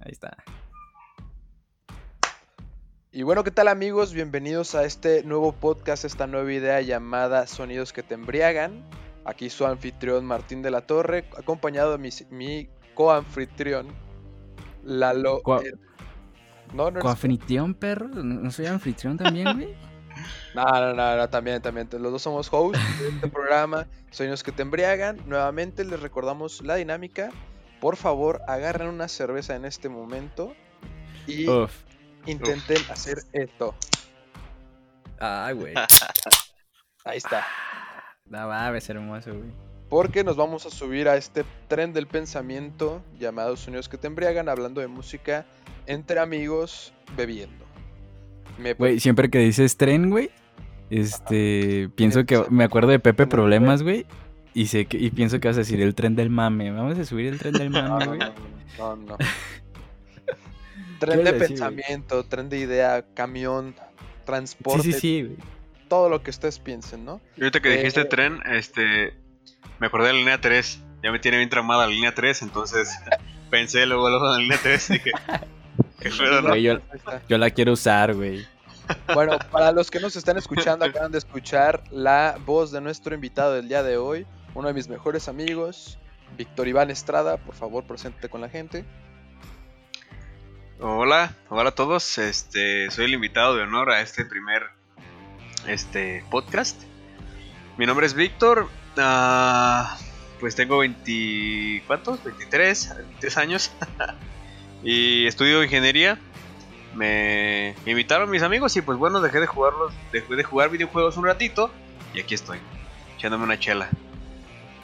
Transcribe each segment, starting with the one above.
Ahí está. Y bueno, ¿qué tal amigos? Bienvenidos a este nuevo podcast, esta nueva idea llamada Sonidos que te embriagan. Aquí su anfitrión Martín de la Torre, acompañado de mi, mi co-anfitrión Lalo. Co- eh, no, no, eres- ¿Coanfitrión, perro? ¿No no soy anfitrión también, güey? no, no, no, no, también, también. Los dos somos hosts de este programa, Sonidos que te embriagan. Nuevamente les recordamos la dinámica. Por favor, agarren una cerveza en este momento y Uf. intenten hacer esto. Ay, güey. Ahí está. No va a ser hermoso, güey. Porque nos vamos a subir a este tren del pensamiento llamado Sonidos que te embriagan, hablando de música entre amigos bebiendo. Me Güey, siempre que dices tren, güey, este, pienso que me acuerdo de Pepe Problemas, güey, y sé que, y pienso que vas a decir el tren del mame. Vamos a subir el tren del mame, no, güey. no, no, no. ¿Qué Tren de güey? pensamiento, tren de idea, camión, transporte, Sí, sí, sí, güey. todo lo que ustedes piensen, ¿no? Y ahorita que dijiste Eh, tren, este, me acordé de la línea 3. Ya me tiene bien tramada la línea 3, entonces pensé luego, en la línea 3 y dije, yo, yo la quiero usar, güey. Bueno, para los que nos están escuchando, acaban de escuchar la voz de nuestro invitado del día de hoy, uno de mis mejores amigos, Víctor Iván Estrada. Por favor, presente con la gente. Hola, hola a todos. Este, soy el invitado de honor a este primer este podcast. Mi nombre es Víctor. ah, pues tengo 20 ¿cuántos? 23, 23 años. y estudio ingeniería. Me invitaron mis amigos y pues bueno, dejé de jugarlos, dejé de jugar videojuegos un ratito y aquí estoy, echándome una chela.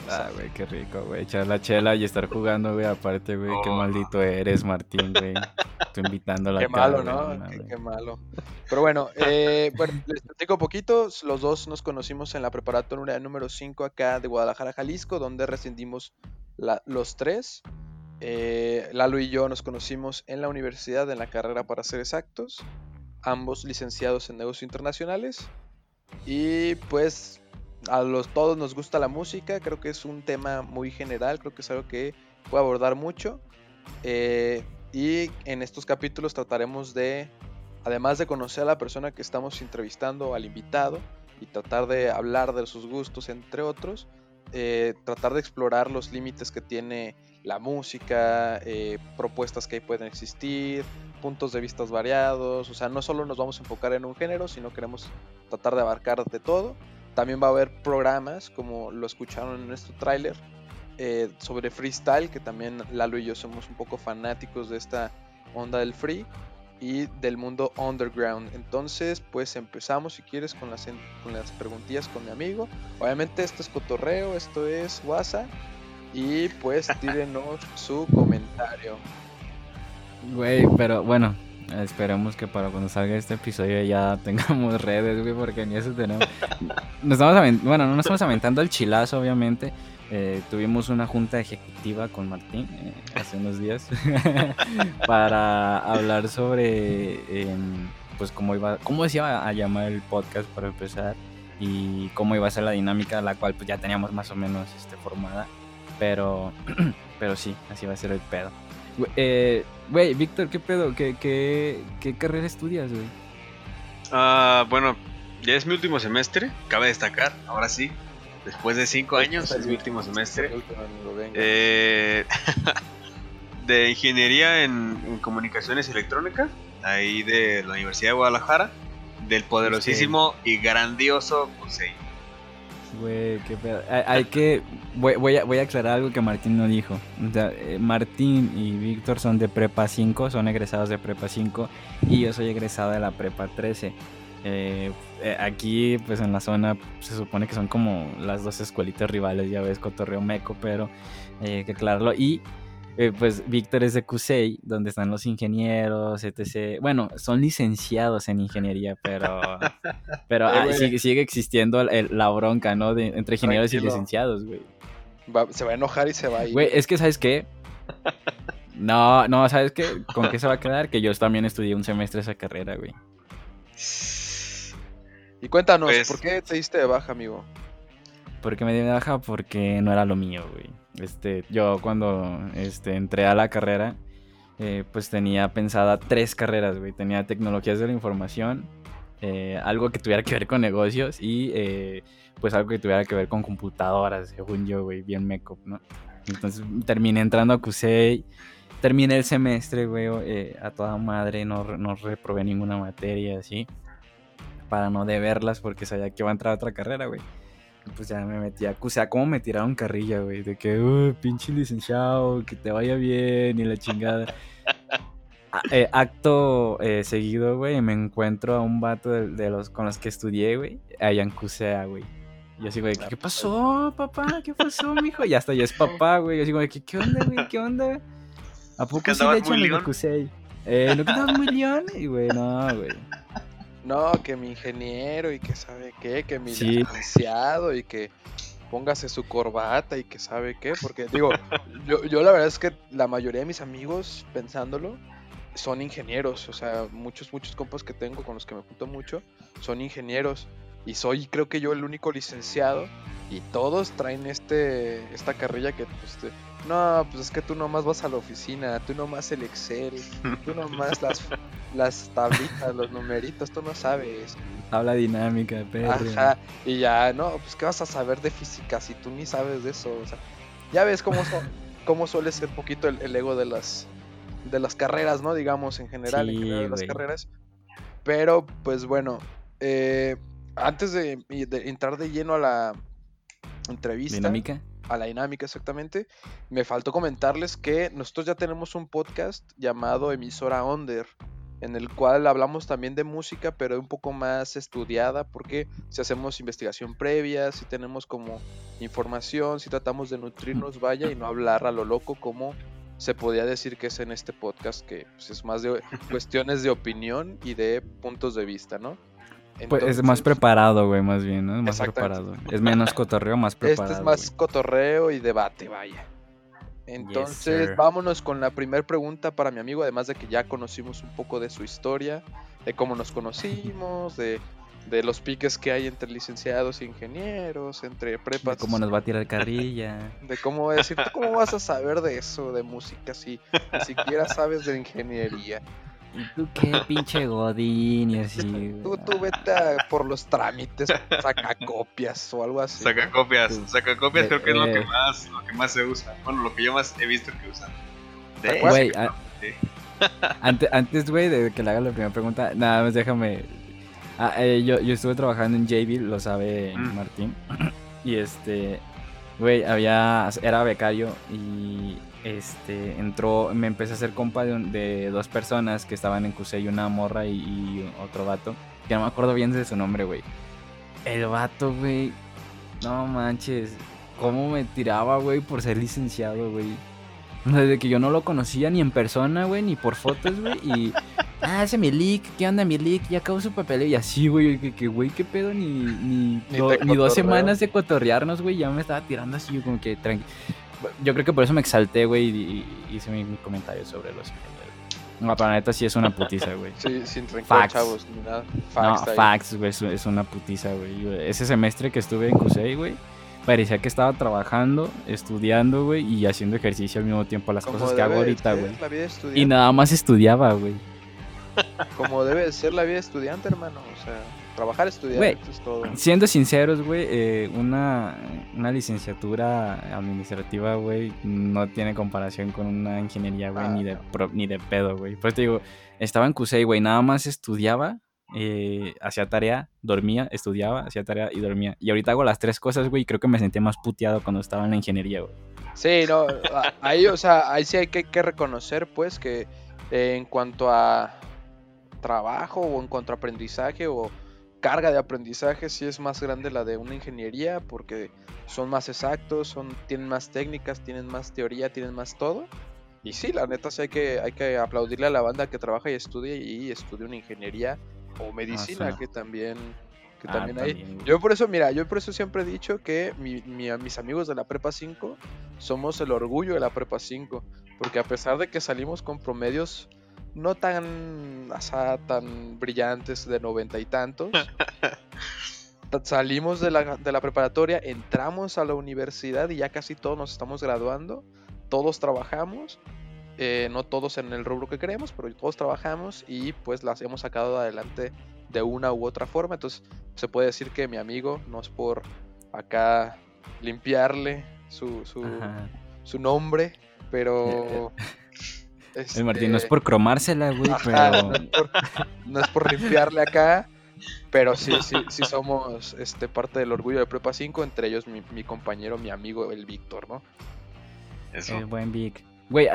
Ah, güey, qué rico, güey. Echar la chela y estar jugando, güey. Aparte, güey, qué Oh. maldito eres, Martín, güey. Tú invitándolo Qué acá, malo, güey, ¿no? Qué, qué malo. Pero bueno, eh, bueno, les platico un poquito. Los dos nos conocimos en la preparatoria número 5 acá de Guadalajara, Jalisco, donde rescindimos la- los tres. Eh, Lalo y yo nos conocimos en la universidad, en la carrera para ser exactos. Ambos licenciados en negocios internacionales. Y pues a los todos nos gusta la música. Creo que es un tema muy general. Creo que es algo que puedo abordar mucho. Eh, y en estos capítulos trataremos de, además de conocer a la persona que estamos entrevistando, al invitado, y tratar de hablar de sus gustos, entre otros, eh, tratar de explorar los límites que tiene la música, eh, propuestas que pueden existir, puntos de vistas variados, o sea, no solo nos vamos a enfocar en un género, sino queremos tratar de abarcar de todo. También va a haber programas, como lo escucharon en nuestro tráiler, eh, sobre freestyle, que también Lalo y yo somos un poco fanáticos de esta onda del free y del mundo underground. Entonces, pues empezamos si quieres con las, con las preguntillas con mi amigo. Obviamente esto es cotorreo, esto es WhatsApp. Y pues tírenos su comentario. Güey, pero bueno, esperemos que para cuando salga este episodio ya tengamos redes, güey, porque ni eso tenemos. Nos estamos bueno, no nos estamos aventando el chilazo, obviamente. Eh, tuvimos una junta ejecutiva con Martín eh, hace unos días para hablar sobre em, pues cómo iba cómo se iba a llamar el podcast para empezar y cómo iba a ser la dinámica la cual pues ya teníamos más o menos este formada pero pero sí así va a ser el pedo eh, güey, Víctor, ¿qué pedo? ¿Qué, qué, qué carrera estudias, güey? Ah, bueno, ya es mi último semestre, cabe destacar, ahora sí, después de 5 años es mi último semestre. Eh, de ingeniería en, en comunicaciones electrónicas, ahí de la Universidad de Guadalajara, del poderosísimo y grandioso CUSEI. Güey, qué pedo. Hay, que. Voy, a, voy a aclarar algo que Martín no dijo. Eh, Martín y Víctor son de Prepa 5, son egresados de Prepa 5 y yo soy egresado de la Prepa 13. Eh, eh, aquí, pues en la zona, se supone que son como las dos escuelitas rivales, ya ves, Cotorreo Meco, pero eh, hay que aclararlo. Y eh, pues Víctor es de CUSEI, donde están los ingenieros, etc. Bueno, son licenciados en ingeniería, pero, pero Eh, ah, sigue, sigue existiendo el- el- la bronca, ¿no? De, entre ingenieros y licenciados, güey. Va- se va a enojar y se va a ir. Güey, es que, ¿sabes qué? No, no, ¿sabes qué? ¿Con qué se va a quedar? Que yo también estudié un semestre esa carrera, güey. Y cuéntanos, Pues- ¿por qué te diste de baja, amigo? ¿Por qué me di de baja? Porque no era lo mío, güey. Este, yo cuando este, entré a la carrera, eh, pues tenía pensada tres carreras, güey. Tenía tecnologías de la información, eh, algo que tuviera que ver con negocios y eh, pues algo que tuviera que ver con computadoras, según yo, güey, bien meco, ¿no? Entonces terminé entrando a CUSEI, terminé el semestre, güey, a toda madre, no, no reprobé ninguna materia, así, para no deberlas porque sabía que iba a entrar a otra carrera, güey. Pues ya me metí a CUSEA, como me tiraron carrilla, güey, de que, "Uy, pinche licenciado, que te vaya bien y la chingada. A- eh, acto eh, seguido, güey, me encuentro a un vato de, de los con los que estudié, güey, allá en CUSEA, güey. Y yo así, güey, ¿qué pasó, papá? ¿Qué pasó, mijo? Y hasta ya es papá, güey. Yo así, güey, ¿qué, qué onda, güey? ¿Qué onda? ¿A poco ¿Que sí le echan león? CUSEI? Eh, ¿no que andabas muy león? Y, güey, no, güey. No, que mi ingeniero y que sabe qué, que mi Sí. licenciado y que póngase su corbata y que sabe qué, porque digo, yo, yo la verdad es que la mayoría de mis amigos, pensándolo, son ingenieros, o sea, muchos, muchos compas que tengo con los que me junto mucho, son ingenieros y soy creo que yo el único licenciado y todos traen este, esta carrilla que pues, no, pues es que tú nomás vas a la oficina, tú nomás el Excel, tú nomás las, las tablitas, los numeritos, tú no sabes. Habla dinámica, perro. Ajá, y ya, no, pues qué vas a saber de física si tú ni sabes de eso, o sea, ya ves cómo, cómo suele ser poquito el, el ego de las, de las carreras, ¿no? Digamos, en general, en general de las carreras. Pero, pues bueno, eh, antes de, de entrar de lleno a la entrevista, Dinámica. A la dinámica exactamente, me faltó comentarles que nosotros ya tenemos un podcast llamado Emisora Under, en el cual hablamos también de música, pero un poco más estudiada, porque si hacemos investigación previa, si tenemos como información, si tratamos de nutrirnos, vaya, y no hablar a lo loco como se podía decir que es en este podcast, que pues, es más de cuestiones de opinión y de puntos de vista, ¿no? Pues es más preparado, güey, más bien, ¿no? Es más preparado. Es menos cotorreo, más preparado. Este es más güey. cotorreo y debate, vaya. Entonces, vámonos con la primera pregunta para mi amigo, además de que ya conocimos un poco de su historia, de cómo nos conocimos, de, de los piques que hay entre licenciados e ingenieros, entre De prepas, ¿Cómo nos va a tirar carrilla? de cómo decir, ¿tú cómo vas a saber de eso, de música, si ni siquiera sabes de ingeniería? ¿Y tú qué, pinche godín? Y así. Tú, tú vete a- por los trámites, saca copias o algo así. Saca copias, Sí. saca copias Eh, creo que es lo eh. que más, lo que más se usa. Bueno, lo que yo más he visto que usan. ¿Te De- acuerdas? Güey, a- Sí. Ante- antes, güey, de que le haga la primera pregunta, nada más déjame. Ah, eh, yo, yo estuve trabajando en JB, lo sabe Mm. Martín. Y este, güey, había. Era becario y este entró. Me empecé a hacer compa de, un- de dos personas que estaban en CUSEI, una morra y, y otro vato. Que no me acuerdo bien de su nombre, güey. El vato, güey. No manches. ¿Cómo me tiraba, güey, por ser licenciado, güey? Desde que yo no lo conocía ni en persona, güey, ni por fotos, güey. Y. Ah, ese Milik, ¿qué onda, Milik? Ya acabó su papel. Y así, güey, que, que, güey, qué pedo, ni, ni, Ni do- ni dos semanas de cotorrearnos, güey. Ya me estaba tirando así, yo como que tranqui. Yo creo que por eso me exalté, güey, y, y hice mi, mi comentario sobre los. No, pero la neta sí es una putiza, güey. Sí, sin rencor, Facts. chavos, ni nada. No, Facts ahí. facts, güey, es, es una putiza, güey. Ese semestre que estuve en CUSEI, güey, parecía que estaba trabajando, estudiando, güey, y haciendo ejercicio al mismo tiempo, las Como cosas que hago ahorita, güey. Y nada más estudiaba, güey. Como debe de ser la vida estudiante, hermano. O sea, trabajar, estudiar, esto es todo. Siendo sinceros, güey, eh, una, una licenciatura administrativa, güey, no tiene comparación con una ingeniería, güey, Ah, ni, de no. pro- ni de pedo, güey. Por eso te digo, estaba en CUSEI, güey, nada más estudiaba, eh, hacía tarea, dormía, estudiaba, hacía tarea y dormía. Y ahorita hago las tres cosas, güey, y creo que me sentí más puteado cuando estaba en la ingeniería, güey. Sí, no, ahí, o sea, ahí sí hay que, que reconocer, pues, que eh, en cuanto a trabajo o en cuanto a aprendizaje o carga de aprendizaje, sí es más grande la de una ingeniería porque son más exactos, son, tienen más técnicas, tienen más teoría, tienen más todo. Y sí, la neta sí hay que, hay que aplaudirle a la banda que trabaja y estudia y estudia una ingeniería o medicina sí. que también, que Ah, también hay. también. Yo por eso, mira, yo por eso siempre he dicho que mi- mis amigos de la Prepa 5 somos el orgullo de la Prepa 5, porque a pesar de que salimos con promedios no tan, o sea, tan brillantes de noventa y tantos, ta- salimos de la, de la preparatoria, entramos a la universidad y ya casi todos nos estamos graduando, todos trabajamos eh, no todos en el rubro que queremos, pero todos trabajamos y pues las hemos sacado adelante de una u otra forma. Entonces se puede decir que mi amigo, no es por acá limpiarle su, su, su nombre, pero... El Martín no es este, por cromársela, güey, pero... No es, por, limpiarle acá, pero sí, sí, sí somos este, parte del orgullo de Prepa 5, entre ellos mi, mi compañero, mi amigo, el Víctor, ¿no? Eso. El buen Vic. Güey,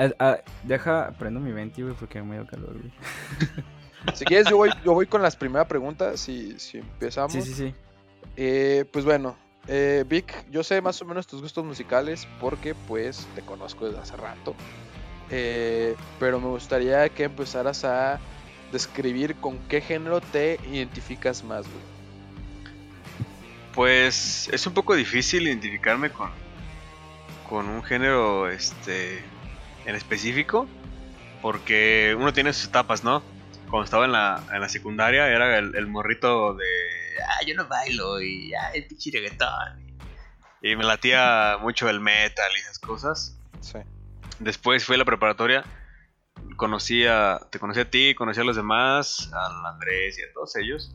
deja, prendo mi venti, güey, porque me dio calor, güey. Si quieres, yo voy, yo voy con las primeras preguntas, si, si empezamos. Sí, sí, sí. Eh, pues bueno, eh, Vic, yo sé más o menos tus gustos musicales porque pues te conozco desde hace rato. Eh, pero me gustaría que empezaras a describir con qué género te identificas más, güey. Pues es un poco difícil identificarme con, con un género este, en específico, porque uno tiene sus etapas, ¿no? Cuando estaba en la, en la secundaria era el, morrito de, ah, yo no bailo y, ah, el pinche reggaetón. Y me latía mucho el metal y esas cosas. Sí. Después fui a la preparatoria, conocí a, te conocí a ti, conocí a los demás, a Andrés y a todos ellos.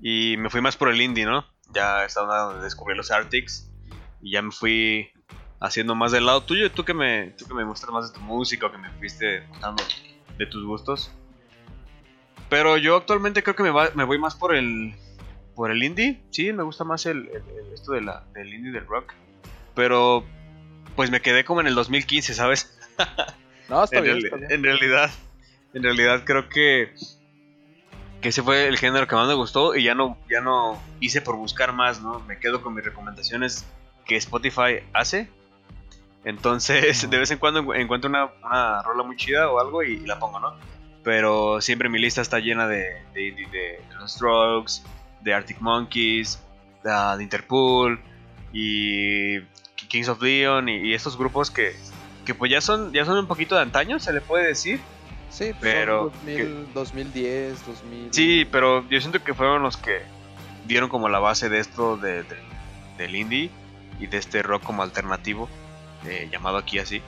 Y me fui más por el indie, ¿no? Ya estaba descubrir los Arctics y ya me fui haciendo más del lado tuyo. Tú que me, tú que me muestras más de tu música que me fuiste mostrando de tus gustos. Pero yo actualmente creo que me, me voy más por el por el indie. Sí, me gusta más el, esto de la, del indie del rock. Pero pues me quedé como en el 2015, ¿sabes? No, está, en, bien, en realidad, en realidad creo que que ese fue el género que más me gustó y ya no ya no hice por buscar más, ¿no? Me quedo con mis recomendaciones que Spotify hace. Entonces, de vez en cuando encuentro una, una rola muy chida o algo y, la pongo, ¿no? Pero siempre mi lista está llena de, de, de, los Strokes, de Arctic Monkeys, de, Interpol y Kings of Leon y, estos grupos que, que, pues ya son, ya son un poquito de antaño, se le puede decir. Sí, pues pero 2010, 2000. Sí, pero yo siento que fueron los que dieron como la base de esto de, del indie y de este rock como alternativo, eh, llamado aquí así.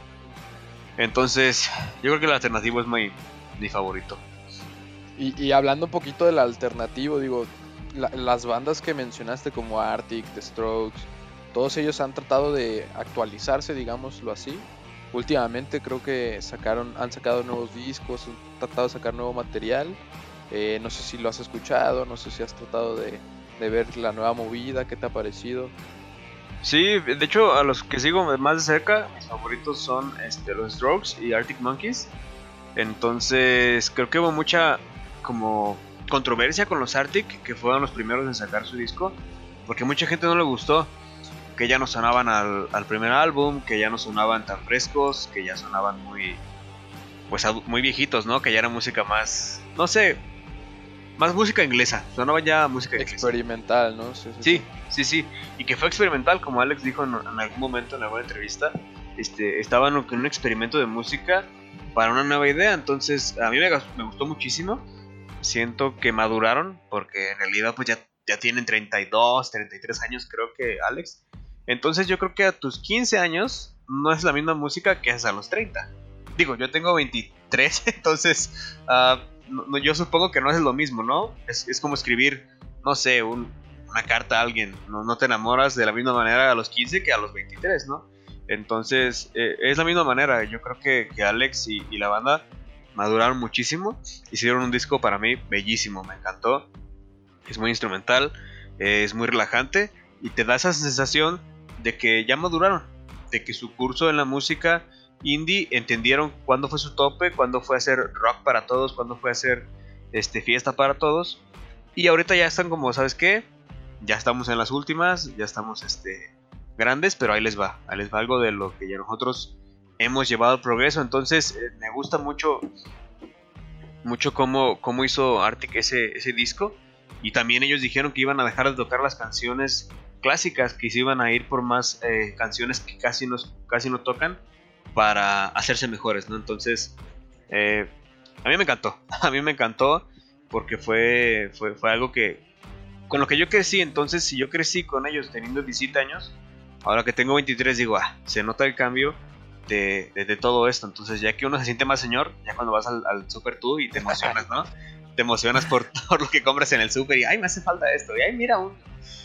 Entonces, yo creo que el alternativo es mi, mi favorito. Y, hablando un poquito del alternativo, digo, las bandas que mencionaste como Arctic, The Strokes, todos ellos han tratado de actualizarse, digámoslo así. Últimamente creo que sacaron, han sacado nuevos discos, han tratado de sacar nuevo material. Eh, no sé si lo has escuchado, no sé si has tratado de, ver la nueva movida, ¿qué te ha parecido? Sí, de hecho a los que sigo más de cerca, mis favoritos son este, los Strokes y Arctic Monkeys. Entonces creo que hubo mucha como controversia con los Arctic, que fueron los primeros en sacar su disco, porque mucha gente no le gustó que ya no sonaban al, primer álbum, que ya no sonaban tan frescos, que ya sonaban muy, pues muy viejitos, ¿no? Que ya era música más, no sé, más música inglesa, sonaba ya música experimental, ¿no? Sí sí, sí sí, y que fue experimental, como Alex dijo en, algún momento en alguna entrevista, este, estaban en un experimento de música para una nueva idea, entonces a mí me, me gustó muchísimo, siento que maduraron, porque en realidad pues ya, ya tienen 32, 33 años creo que Alex, entonces yo creo que a tus 15 años no es la misma música que es a los 30. Digo, yo tengo 23, entonces uh, yo supongo que no es lo mismo, ¿no? Es, como escribir, no sé, una carta a alguien. No, te enamoras de la misma manera a los 15 que a los 23, ¿no? Entonces eh, es la misma manera. Yo creo que, Alex y, la banda maduraron muchísimo. Hicieron un disco para mí bellísimo, me encantó. Es muy instrumental, es muy relajante y te da esa sensación de que ya maduraron, de que su curso en la música indie entendieron cuándo fue su tope, cuándo fue hacer rock para todos, cuándo fue hacer este, fiesta para todos. Y ahorita ya están como, ¿sabes qué? Ya estamos en las últimas, ya estamos este, grandes, pero ahí les va, ahí les va algo de lo que ya nosotros hemos llevado al progreso. Entonces eh, me gusta mucho, mucho cómo, cómo hizo Arctic ese, ese disco. Y también ellos dijeron que iban a dejar de tocar las canciones clásicas que se iban a ir por más eh, canciones que casi, casi no tocan para hacerse mejores, ¿no? Entonces, eh, a mí me encantó, a mí me encantó porque fue, fue, fue, algo que, con lo que yo crecí, entonces si yo crecí con ellos teniendo 17 años, ahora que tengo 23 digo, ah, se nota el cambio de, todo esto. Entonces, ya que uno se siente más señor, ya cuando vas al, Super tú y te emocionas, ¿no? te emocionas por todo lo que compras en el Super y, ay, me hace falta esto, y ay, mira un...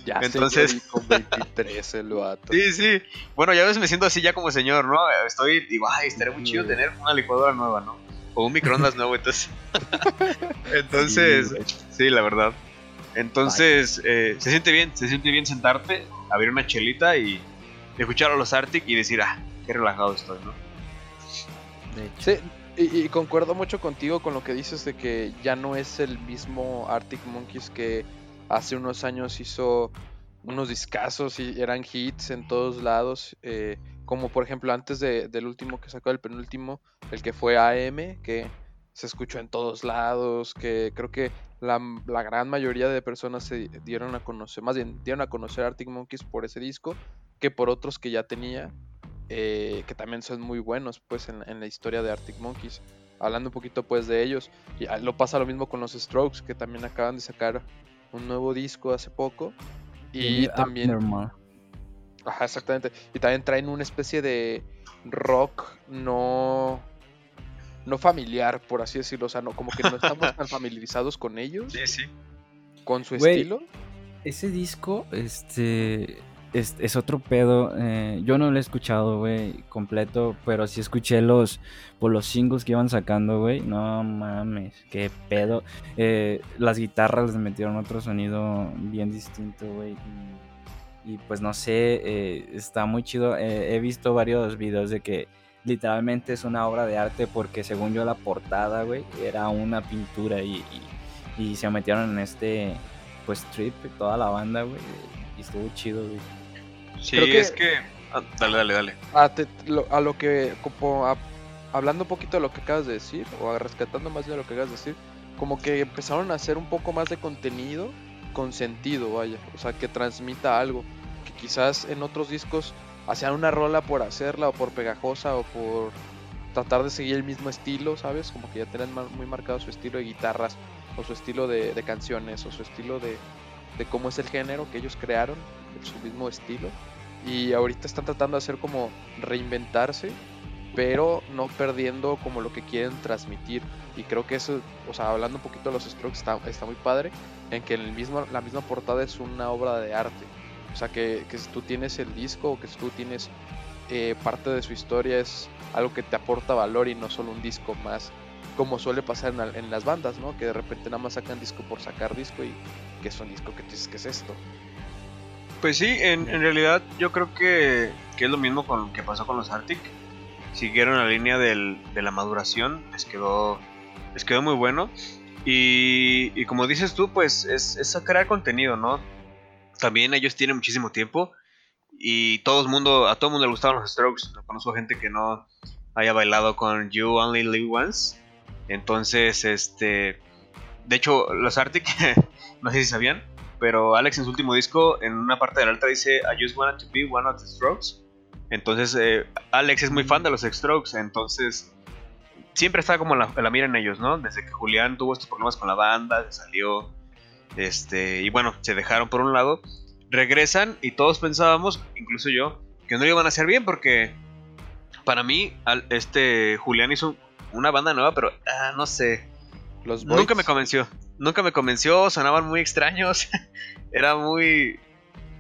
Ya Entonces, con 23 el vato. Sí, sí. Bueno, ya ves, me siento así ya como señor, ¿no? Estoy, digo, ay, estaría muy chido tener una licuadora nueva, ¿no? O un microondas nuevo, entonces. entonces, sí, la verdad. Entonces, eh, se siente bien, se siente bien sentarte, abrir una chelita y escuchar a los Arctic y decir, ah, qué relajado estoy, ¿no? Sí, y, concuerdo mucho contigo con lo que dices de que ya no es el mismo Arctic Monkeys que hace unos años hizo unos discazos y eran hits en todos lados. Eh, como por ejemplo antes del último que sacó, el penúltimo, el que fue AM, que se escuchó en todos lados, que creo que la, gran mayoría de personas se dieron a conocer, más bien dieron a conocer Arctic Monkeys por ese disco, que por otros que ya tenía. Eh, que también son muy buenos pues en, la historia de Arctic Monkeys. Hablando un poquito pues de ellos, y ah, lo pasa lo mismo con los Strokes, que también acaban de sacar un nuevo disco hace poco. Y también... Ajá, exactamente. Y también traen una especie de rock no no familiar, por así decirlo. O sea, no, como que no estamos tan familiarizados con ellos. Sí, sí. Con su estilo. Ese disco, este es, otro pedo. Eh, yo no lo he escuchado, güey, completo, pero sí escuché los, por los singles que iban sacando, güey. No mames, qué pedo. Eh, las guitarras les metieron otro sonido bien distinto, güey. Y, pues no sé, eh, está muy chido. he visto varios videos de que literalmente es una obra de arte porque según yo la portada, güey, era una pintura y, y se metieron en este, pues, trip toda la banda, güey. Y estuvo chido, güey. Sí, es que. Ah, dale, dale, dale. A, lo, que. Como hablando un poquito de lo que acabas de decir, o rescatando más de lo que acabas de decir, como que empezaron a hacer un poco más de contenido con sentido, vaya. O sea, que transmita algo. Que quizás en otros discos hacían una rola por hacerla, o por pegajosa, o por tratar de seguir el mismo estilo, ¿sabes? Como que ya tenían muy marcado su estilo de guitarras, o su estilo de, de canciones, o su estilo de, de cómo es el género que ellos crearon, su mismo estilo. Y ahorita están tratando de hacer como reinventarse, pero no perdiendo como lo que quieren transmitir. Y creo que eso, o sea, hablando un poquito de los Strokes, está, está muy padre, en que el mismo, la misma portada es una obra de arte. O sea, que, que si tú tienes el disco o que si tú tienes eh, parte de su historia es algo que te aporta valor y no solo un disco más como suele pasar en, las bandas, ¿no? Que de repente nada más sacan disco por sacar disco y que es un disco que tú dices, ¿qué es esto? Pues sí, en, realidad yo creo que, es lo mismo con que pasó con los Arctic. Siguieron la línea del, de la maduración, les quedó, les quedó muy bueno. Y, como dices tú, pues es, es crear contenido, ¿no? También ellos tienen muchísimo tiempo y todo el mundo, a todo el mundo le gustaban los Strokes. Conozco gente que no haya bailado con You Only Live Once entonces, este. De hecho, los Arctic, no sé si sabían, pero Alex en su último disco, en una parte de la alta dice: I just wanted to be one of the strokes. Entonces, eh, Alex es muy fan de los Strokes, entonces siempre está como la, la mira en ellos, ¿no? Desde que Julián tuvo estos problemas con la banda, se salió, este, y bueno, se dejaron por un lado, regresan y todos pensábamos, incluso yo, que no lo iban a hacer bien porque para mí, este Julián hizo una banda nueva, pero ah, no sé. Los Nunca me convenció. Nunca me convenció, sonaban muy extraños. Era muy.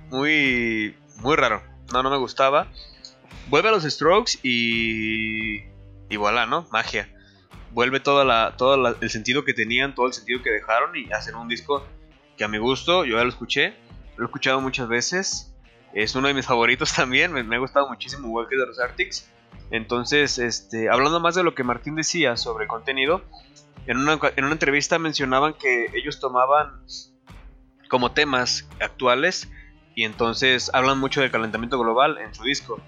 Muy. Muy raro. No, no me gustaba. Vuelve a los Strokes y. Y voilà, ¿no? Magia. Vuelve toda la, todo el sentido que tenían, todo el sentido que dejaron y hacen un disco que a mi gusto, yo ya lo escuché. Lo he escuchado muchas veces. Es uno de mis favoritos también. Me, ha gustado muchísimo igual que de los Arctics. Entonces, este, hablando más de lo que Martín decía sobre contenido, en una, en una entrevista mencionaban que ellos tomaban como temas actuales y entonces hablan mucho del calentamiento global en su disco.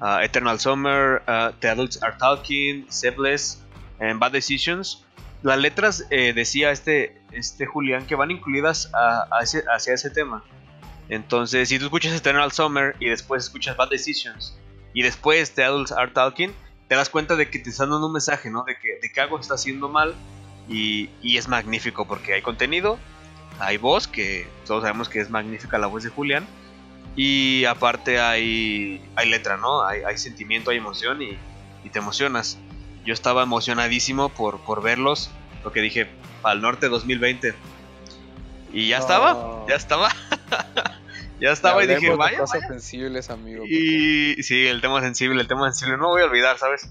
Uh, Eternal Summer, uh, The Adults Are Talking, Sebless, and Bad Decisions. Las letras eh, decía este, este Julián que van incluidas hacia ese tema. Entonces, si tú escuchas Eternal Summer y después escuchas Bad Decisions y después de Adults Are Talking, te das cuenta de que te están dando un mensaje, ¿no? De que, de que algo está haciendo mal y, es magnífico porque hay contenido, hay voz, que todos sabemos que es magnífica la voz de Julián, y aparte hay, hay letra, ¿no? Hay, hay sentimiento, hay emoción y, y te emocionas. Yo estaba emocionadísimo por, por verlos, lo que dije, al norte 2020. Y ya estaba, ya estaba. ya estaba y dije, vaya. Cosas sensibles, amigo. Y sí, el tema sensible, el tema sensible, no voy a olvidar, ¿sabes?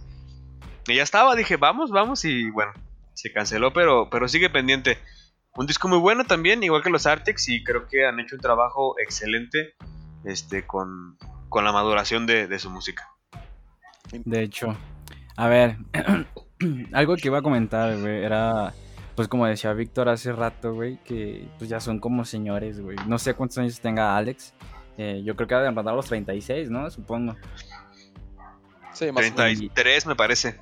Y ya estaba, dije, vamos, vamos, y bueno, se canceló, pero, pero sigue pendiente. Un disco muy bueno también, igual que los Arctics, y creo que han hecho un trabajo excelente este, con, con la maduración de, de su música. De hecho, a ver, algo que iba a comentar, güey, era, pues como decía Víctor hace rato, güey, que pues ya son como señores, güey. No sé cuántos años tenga Alex. Eh, yo creo que ha de rondar los 36, ¿no? Supongo. Sí, más 33 me parece.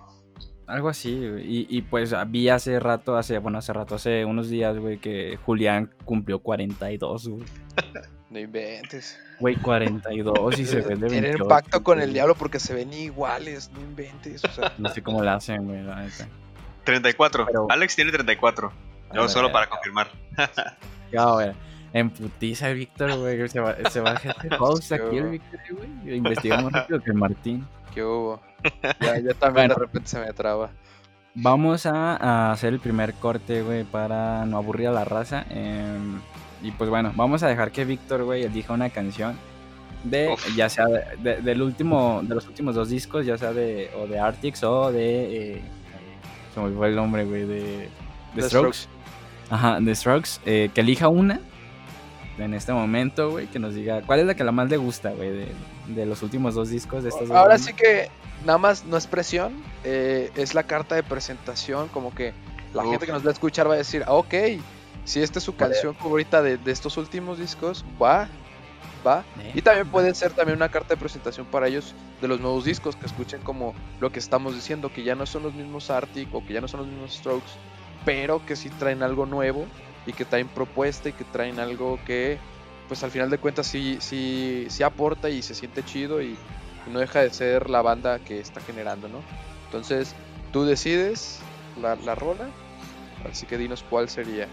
Algo así, güey. Y, y, pues vi hace rato, hace, bueno, hace rato, hace unos días, güey, que Julián cumplió 42, güey. No inventes. Güey, 42 y se ven de Tienen pacto con el diablo porque se ven iguales, no inventes. O sea. No sé cómo le hacen, güey, la neta. 34. Pero... Alex tiene 34. Yo solo para confirmar. ya, güey. En putiza el Víctor, güey. Se va, se va a hacer house aquí el Víctor, güey. Investigamos rápido que el Martín. ¿Qué hubo? Ya, ya también bueno, de repente se me traba. Vamos a, a, hacer el primer corte, güey, para no aburrir a la raza. Eh, y pues bueno, vamos a dejar que Víctor, güey, elija una canción de, Uf. ya sea de, de, del último, de los últimos dos discos, ya sea de, o de Arctics o de, eh, se me olvidó el nombre, güey, de, de Strokes. Strokes. Ajá, de Strokes, eh, que elija una en este momento, güey, que nos diga cuál es la que la más le gusta, güey, de, de, los últimos dos discos de estas Ahora sí que nada más no es presión, eh, es la carta de presentación, como que la Uf. gente que nos va a escuchar va a decir, ah, ok, si esta es su canción favorita de, de, estos últimos discos, va, va. Y también puede ser también una carta de presentación para ellos de los nuevos discos, que escuchen como lo que estamos diciendo, que ya no son los mismos Arctic o que ya no son los mismos Strokes, pero que sí traen algo nuevo y que traen propuesta y que traen algo que, pues al final de cuentas sí, sí, sí aporta y se siente chido y, no deja de ser la banda que está generando, ¿no? Entonces, tú decides la, la rola, así que dinos cuál sería.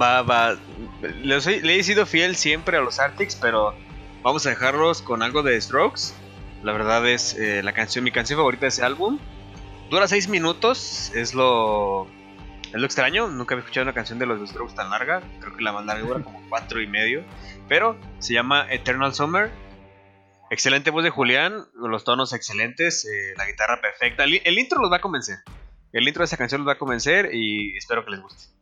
Va, va. Le, le, he sido fiel siempre a los Arctics, pero vamos a dejarlos con algo de Strokes. La verdad es eh, la canción, mi canción favorita de ese álbum. Dura 6 minutos, es lo, es lo extraño. Nunca había escuchado una canción de los Strokes tan larga. Creo que la más larga dura como 4 y medio. Pero se llama Eternal Summer. Excelente voz de Julián, los tonos excelentes, eh, la guitarra perfecta. El, el intro los va a convencer. El intro de esa canción los va a convencer y espero que les guste.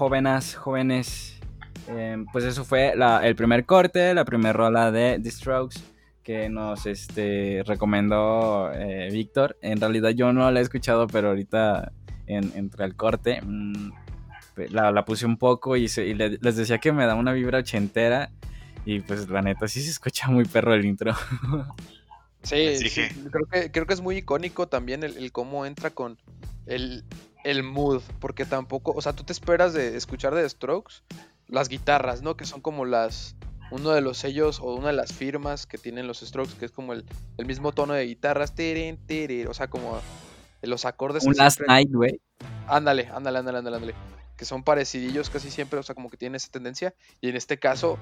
Jóvenes, jóvenes. Eh, pues eso fue la- el primer corte, la primera rola de The Strokes que nos este, recomendó eh, Víctor. En realidad yo no la he escuchado, pero ahorita en- entre el corte mm, la, la puse un poco y, se- y le- les decía que me da una vibra ochentera. Y pues la neta sí se escucha muy perro el intro. Sí, sí, creo que creo que es muy icónico también el, el cómo entra con el, el mood, porque tampoco, o sea, tú te esperas de escuchar de Strokes las guitarras, ¿no? Que son como las uno de los sellos o una de las firmas que tienen los Strokes, que es como el, el mismo tono de guitarras, tirin, tirin, o sea, como los acordes Un Last siempre- Night, güey. Ándale, ándale, ándale, ándale, ándale. Que son parecidillos casi siempre, o sea, como que tienen esa tendencia. Y en este caso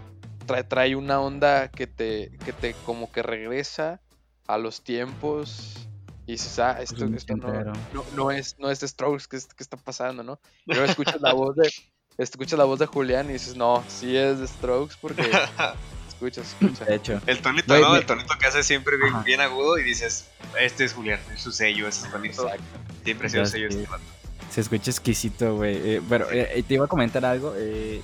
trae, trae una onda que te, que te como que regresa a los tiempos. Y dices, ah, esto, Bien esto no, no, no es, no es de Strokes, ¿qué, es- qué está pasando, no? Y luego escuchas la voz de, escuchas la voz de Julián y dices, no, sí es de Strokes porque escuchas, escuchas. De hecho. El tonito, ¿no? me- El tonito que hace siempre bien, agudo y dices, este es Julián, es su sello, ese tonito. Exacto. Siempre ha sido sello este vato. Se escucha exquisito, güey. Eh, pero eh, te iba a comentar algo. eh,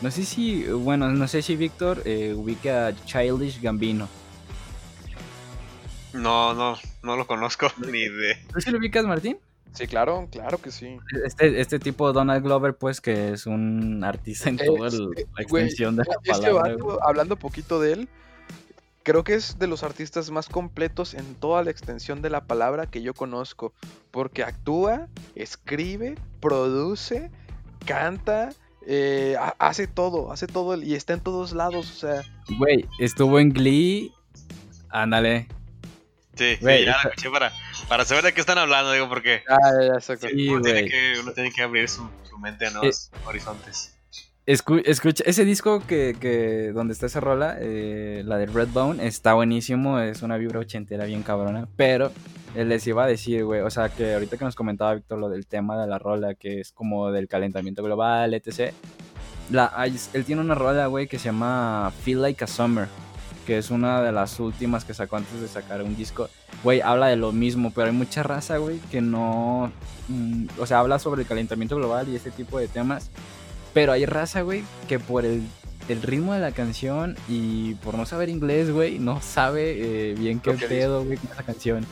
no sé si, bueno, no sé si Víctor eh, ubica a Childish Gambino. No, no, no lo conozco ni de. ¿Tú sí lo ubicas, Martín? Sí, claro, claro que sí. Este, este tipo Donald Glover, pues, que es un artista en toda la güey, extensión de la Este palabra. vato, hablando poquito de él, creo que es de los artistas más completos en toda la extensión de la palabra que yo conozco. Porque actúa, escribe, produce, canta, eh, ha- hace todo, hace todo y está en todos lados. O sea, Güey, estuvo en Glee. Ándale. Sí, sí, ya la escuché para, para saber de qué están hablando, digo, porque ah, ya. Sí, uno, tiene que, uno tiene que abrir su, su mente a nuevos horizontes. Escu- escucha, ese disco que, que donde está esa rola, eh, la de Redbone, está buenísimo, es una vibra ochentera bien cabrona, pero les iba a decir, güey, o sea, que ahorita que nos comentaba Víctor lo del tema de la rola, que es como del calentamiento global, etc. La, él tiene una rola, güey, que se llama Feel Like a Summer, que es una de las últimas que sacó antes de sacar un disco. Güey, habla de lo mismo, pero hay mucha raza, güey, que no... mm, o sea, habla sobre el calentamiento global y ese tipo de temas. Pero hay raza, güey, que por el, el ritmo de la canción y por no saber inglés, güey, no sabe eh, bien qué pedo, güey, con esa canción.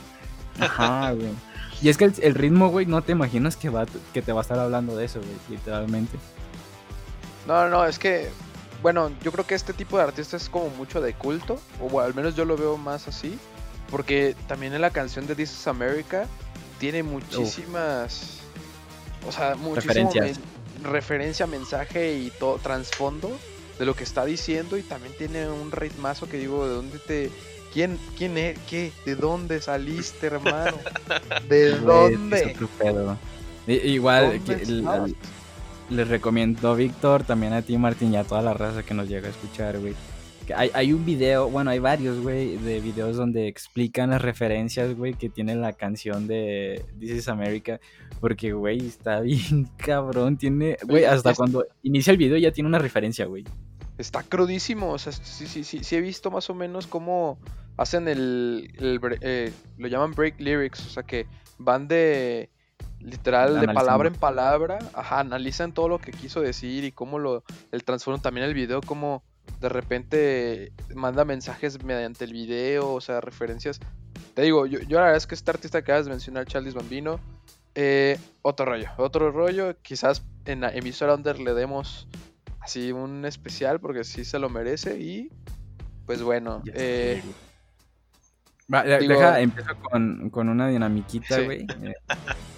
Ajá, güey. Y es que el, el ritmo, güey, no te imaginas que, va, que te va a estar hablando de eso, güey, literalmente. No, no, es que, bueno, yo creo que este tipo de artista es como mucho de culto, o bueno, al menos yo lo veo más así, porque también en la canción de This is America tiene muchísimas, o sea, Referencias. men- referencia, mensaje y todo, trasfondo de lo que está diciendo y también tiene un ritmazo que digo, ¿de dónde te... ¿Quién, quién es? ¿Qué? ¿De dónde saliste, hermano? ¿De dónde? igual, ¿Dónde que el- estabas? el- les recomiendo Víctor, también a ti, Martín, y a toda la raza que nos llega a escuchar, güey. Hay, hay un video, bueno, hay varios, güey, de videos donde explican las referencias, güey, que tiene la canción de This is America. Porque, güey, está bien cabrón. Tiene, güey, hasta cuando inicia el video ya tiene una referencia, güey. Está crudísimo, o sea, sí, sí, sí, sí he visto más o menos cómo hacen el, eh, lo llaman break lyrics, o sea que van de literal de palabra en palabra, ajá, analizan todo lo que quiso decir y cómo lo, el transforman también el video, cómo de repente manda mensajes mediante el video, o sea, referencias. Te digo, yo, yo la verdad es que este artista que acabas de mencionar, Charles Bambino, eh, otro rollo, otro rollo, quizás en la emisora Under le demos así un especial porque sí se lo merece y pues bueno, eh. Va, de- digo- deja, empiezo con, con una dinamiquita, Sí. güey.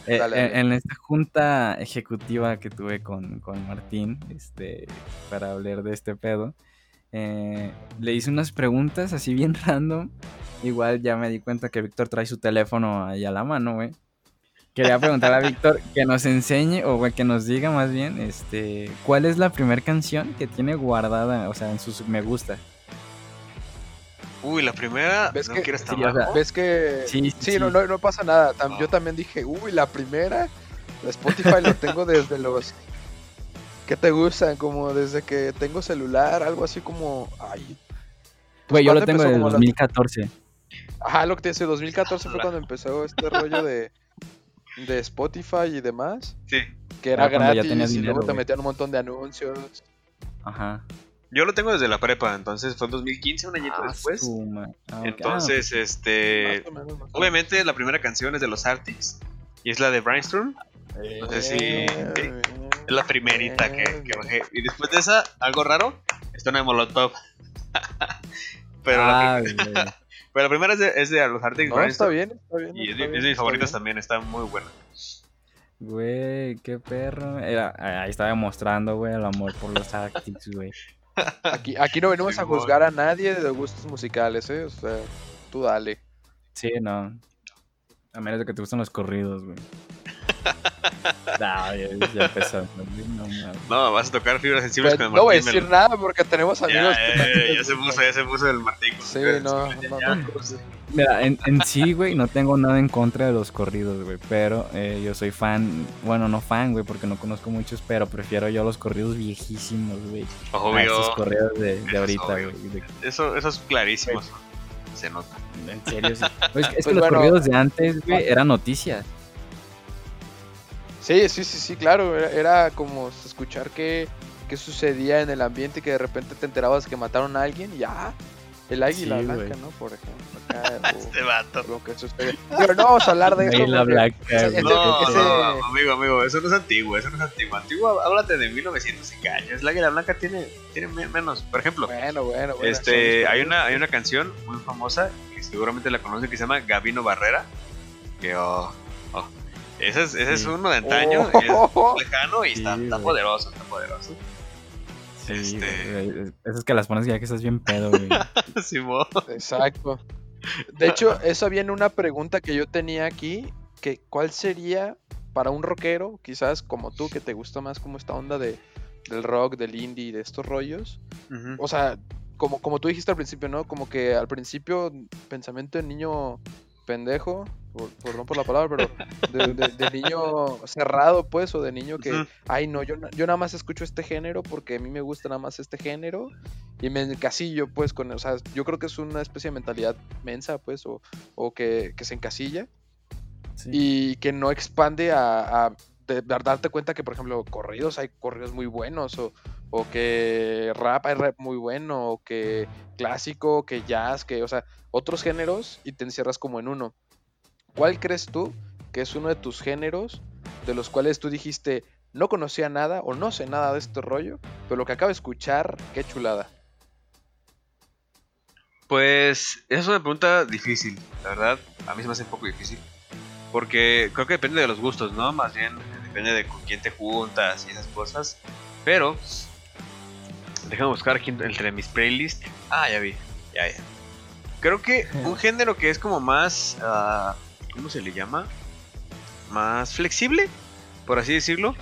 Eh, eh, en- esta junta ejecutiva que tuve con, con Martín, este, para hablar de este pedo, eh, le hice unas preguntas así bien random. Igual ya me di cuenta que Víctor trae su teléfono ahí a la mano, güey. Quería preguntarle a Víctor que nos enseñe, o güey, que nos diga más bien, este, ¿cuál es la primera canción que tiene guardada, o sea, en sus me gusta? Uy, la primera, ¿Ves no que- quiero estar sí, o sea, abajo. ves que Sí, sí, sí, No, sí. no, no pasa nada. Tam- Yo Ah. también dije, uy, la primera, la Spotify lo tengo desde los ¿Qué te gustan? Como desde que tengo celular, algo así como, ay, Güey, yo lo ¿cuándo tengo desde Como la- 2014. Ajá, lo que te decía, 2014 fue cuando empezó este rollo de, de Spotify y demás. Sí, Que era Era ya gratis y luego te metían un montón de anuncios. Ajá. Yo lo tengo desde la prepa, entonces fue en 2015, un añito Ah, después. ah. Entonces, este. Más más. Obviamente la primera canción es de los Arctics y es la de Brainstorm. no sé si- Eh, Es la primerita que, que bajé. Y después de esa, algo raro, está una Molotov. pero, la, Ah, prim- güey. pero la primera es de, es de los Arctics No, está bien, está bien. Y es, está de, bien, es de mis favoritas también, está muy buena. Güey, qué perro. Era, ahí estaba demostrando, güey, el amor por los Arctics, güey. Aquí, aquí no venimos a juzgar a nadie de gustos musicales, ¿eh? O sea, tú dale. Sí, no. A menos de que te gustan los corridos, güey. No, ya, ya empezó. No. No, vas a tocar fibras sensibles con el no voy a decir nada porque tenemos amigos ya, que se puso, ya se puso el Martín. con Sí, no, no, Mira, en, en sí, güey, no tengo nada en contra de los corridos, güey. Pero eh, yo soy fan, bueno, no fan, güey, porque no conozco muchos, pero prefiero yo los corridos viejísimos, güey. A Obvio. estos corridos de, ahorita, güey. Eso, eso es clarísimo. Se nota. En serio, sí. Pues, es que Pues los corridos de antes, güey, eran noticias. Sí, sí, sí, sí, claro. Era, era como escuchar qué, qué sucedía en el ambiente que de repente te enterabas que mataron a alguien y ya. El águila Sí, blanca, güey. ¿no? Por ejemplo. Acá, o- Este vato. lo que sucede. Pero no vamos a hablar de eso. Águila porque- blanca, ese-. No, ese- no, amigo, amigo, eso no es antiguo, eso no es antiguo. Antiguo, háblate de 1900 y caños. La Águila Blanca tiene, tiene me- menos. Por ejemplo, Bueno, bueno, bueno. este, hay una, hay una canción muy famosa que seguramente la conocen que se llama Gabino Barrera. Que, oh, oh, ese es, ese es Sí. uno de antaño, Oh. es lejano y está, Sí, está güey. poderoso, está poderoso. Sí, Este- Esas que las pones ya que estás bien pedo, güey. Simón. Exacto. De hecho, eso viene una pregunta que yo tenía aquí, que ¿cuál sería para un rockero, quizás como tú, que te gusta más como esta onda de, del rock, del indie, de estos rollos? O sea, como, como tú dijiste al principio, ¿no? Como que al principio pensamiento de niño pendejo, por, perdón por la palabra, pero de, de- de niño cerrado, pues, o de niño que, ay, no, yo, yo nada más escucho este género porque a mí me gusta nada más este género y me encasillo, pues, con, o sea, yo creo que es una especie de mentalidad mensa, pues, o, o que, que se encasilla Sí. y que no expande a, a de- darte cuenta que, por ejemplo, corridos hay corridos muy buenos, o, o que rap hay rap muy bueno, o que clásico, que jazz, que, o sea, otros géneros y te encierras como en uno. ¿Cuál crees tú que es uno de tus géneros de los cuales tú dijiste no conocía nada o no sé nada de este rollo, pero lo que acabo de escuchar, qué chulada? Pues es una pregunta difícil, la verdad. A mí se me hace un poco difícil. Porque creo que depende de los gustos, ¿no? Más bien depende de con quién te juntas y esas cosas. Pero, déjame buscar aquí entre mis playlists. Ah, ya vi, ya, ya. Creo que un género que es como más. ah, ¿Cómo se le llama? Más flexible, por así decirlo.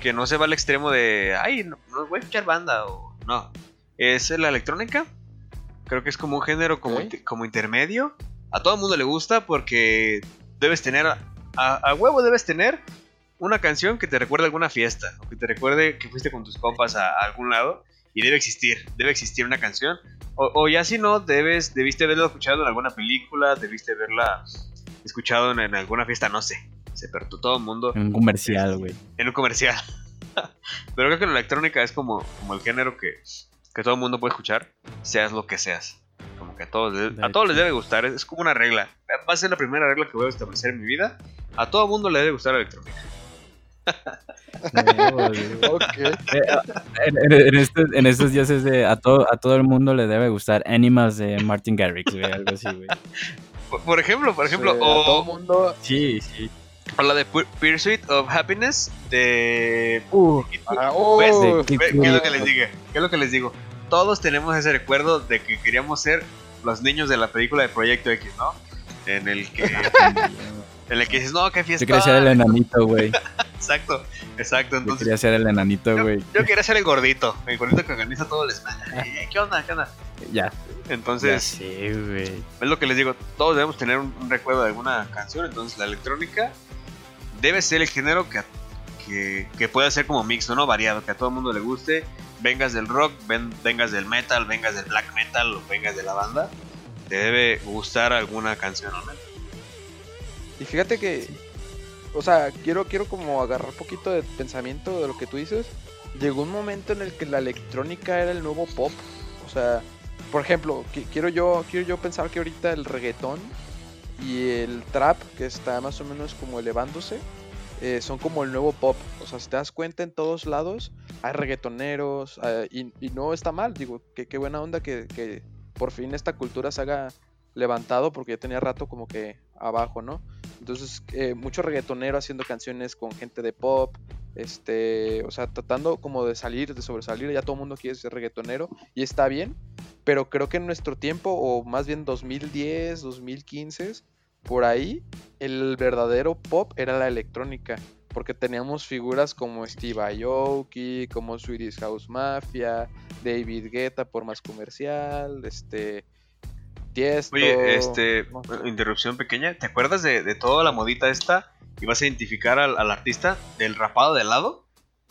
Que no se va al extremo de. Ay, no, no voy a escuchar banda o. No. Es la electrónica. Creo que es como un género como, como intermedio. A todo el mundo le gusta porque debes tener. A, a huevo debes tener una canción que te recuerde a alguna fiesta. O que te recuerde que fuiste con tus compas a, a algún lado. Y debe existir. Debe existir una canción. O, o ya si no, debes, debiste haberla escuchado en alguna película. Debiste haberla escuchado en, en alguna fiesta. No sé. Se pero todo el mundo En un comercial, güey. en un comercial. Pero creo que la electrónica es como, como el género que, que todo el mundo puede escuchar, seas lo que seas. Como que a todos, les- a todos les debe gustar, es, es como una regla. Va a ser la primera regla que voy a establecer en mi vida. A todo el mundo le debe gustar la electrónica. Eh, en, estos, en estos días es de a todo, a todo el mundo le debe gustar Animals de Martin Garrix, güey, algo así, güey. Por, por ejemplo, por ejemplo, Sí, a todo o, mundo. Sí, sí. o la de Pu- Pursuit of Happiness de... Uh, Ah, oh, ¿Ves? de Kid Ve- ¿Qué es lo que les digo? ¿Qué es lo que les digo? Todos tenemos ese recuerdo de que queríamos ser los niños de la película de Proyecto X, ¿no? En el que, en el que dices, no, qué fiesta. Yo quería ser el enanito, güey. Exacto, exacto. Yo Entonces, quería ser el enanito, yo, güey. yo quería ser el gordito, el gordito que organiza todo el desmadre. Eh, ¿Qué onda? ¿Qué onda? Ya. Entonces, güey. es lo que les digo, todos debemos tener un, un recuerdo de alguna canción, entonces la electrónica debe ser el género que, que, que pueda ser como mixto, ¿no? Variado, que a todo el mundo le guste, vengas del rock, ven- vengas del metal, vengas del black metal o vengas de la banda, te debe gustar alguna canción, ¿no? Y fíjate que o sea, quiero, quiero como agarrar poquito de pensamiento de lo que tú dices. Llegó un momento en el que la electrónica era el nuevo pop. O sea, por ejemplo, quiero yo, quiero yo pensar que ahorita el reggaetón y el trap, que está más o menos como elevándose, eh, son como el nuevo pop. O sea, si te das cuenta en todos lados, hay reggaetoneros eh, y, no está mal. Digo, qué buena onda que, que, por fin esta cultura se haga levantado porque ya tenía rato como que abajo, ¿no? Entonces, eh, mucho reggaetonero haciendo canciones con gente de pop, este, o sea, tratando como de salir, de sobresalir, ya todo el mundo quiere ser reggaetonero y está bien, pero creo que en nuestro tiempo, o más bien 2010, 2015, por ahí, el verdadero pop era la electrónica. Porque teníamos figuras como Steve Aoki, como Swedish House Mafia, David Guetta por más comercial, este, Tiesto. Oye, este, interrupción pequeña. ¿Te acuerdas de, toda la modita esta? Y vas a identificar al, artista del rapado de lado.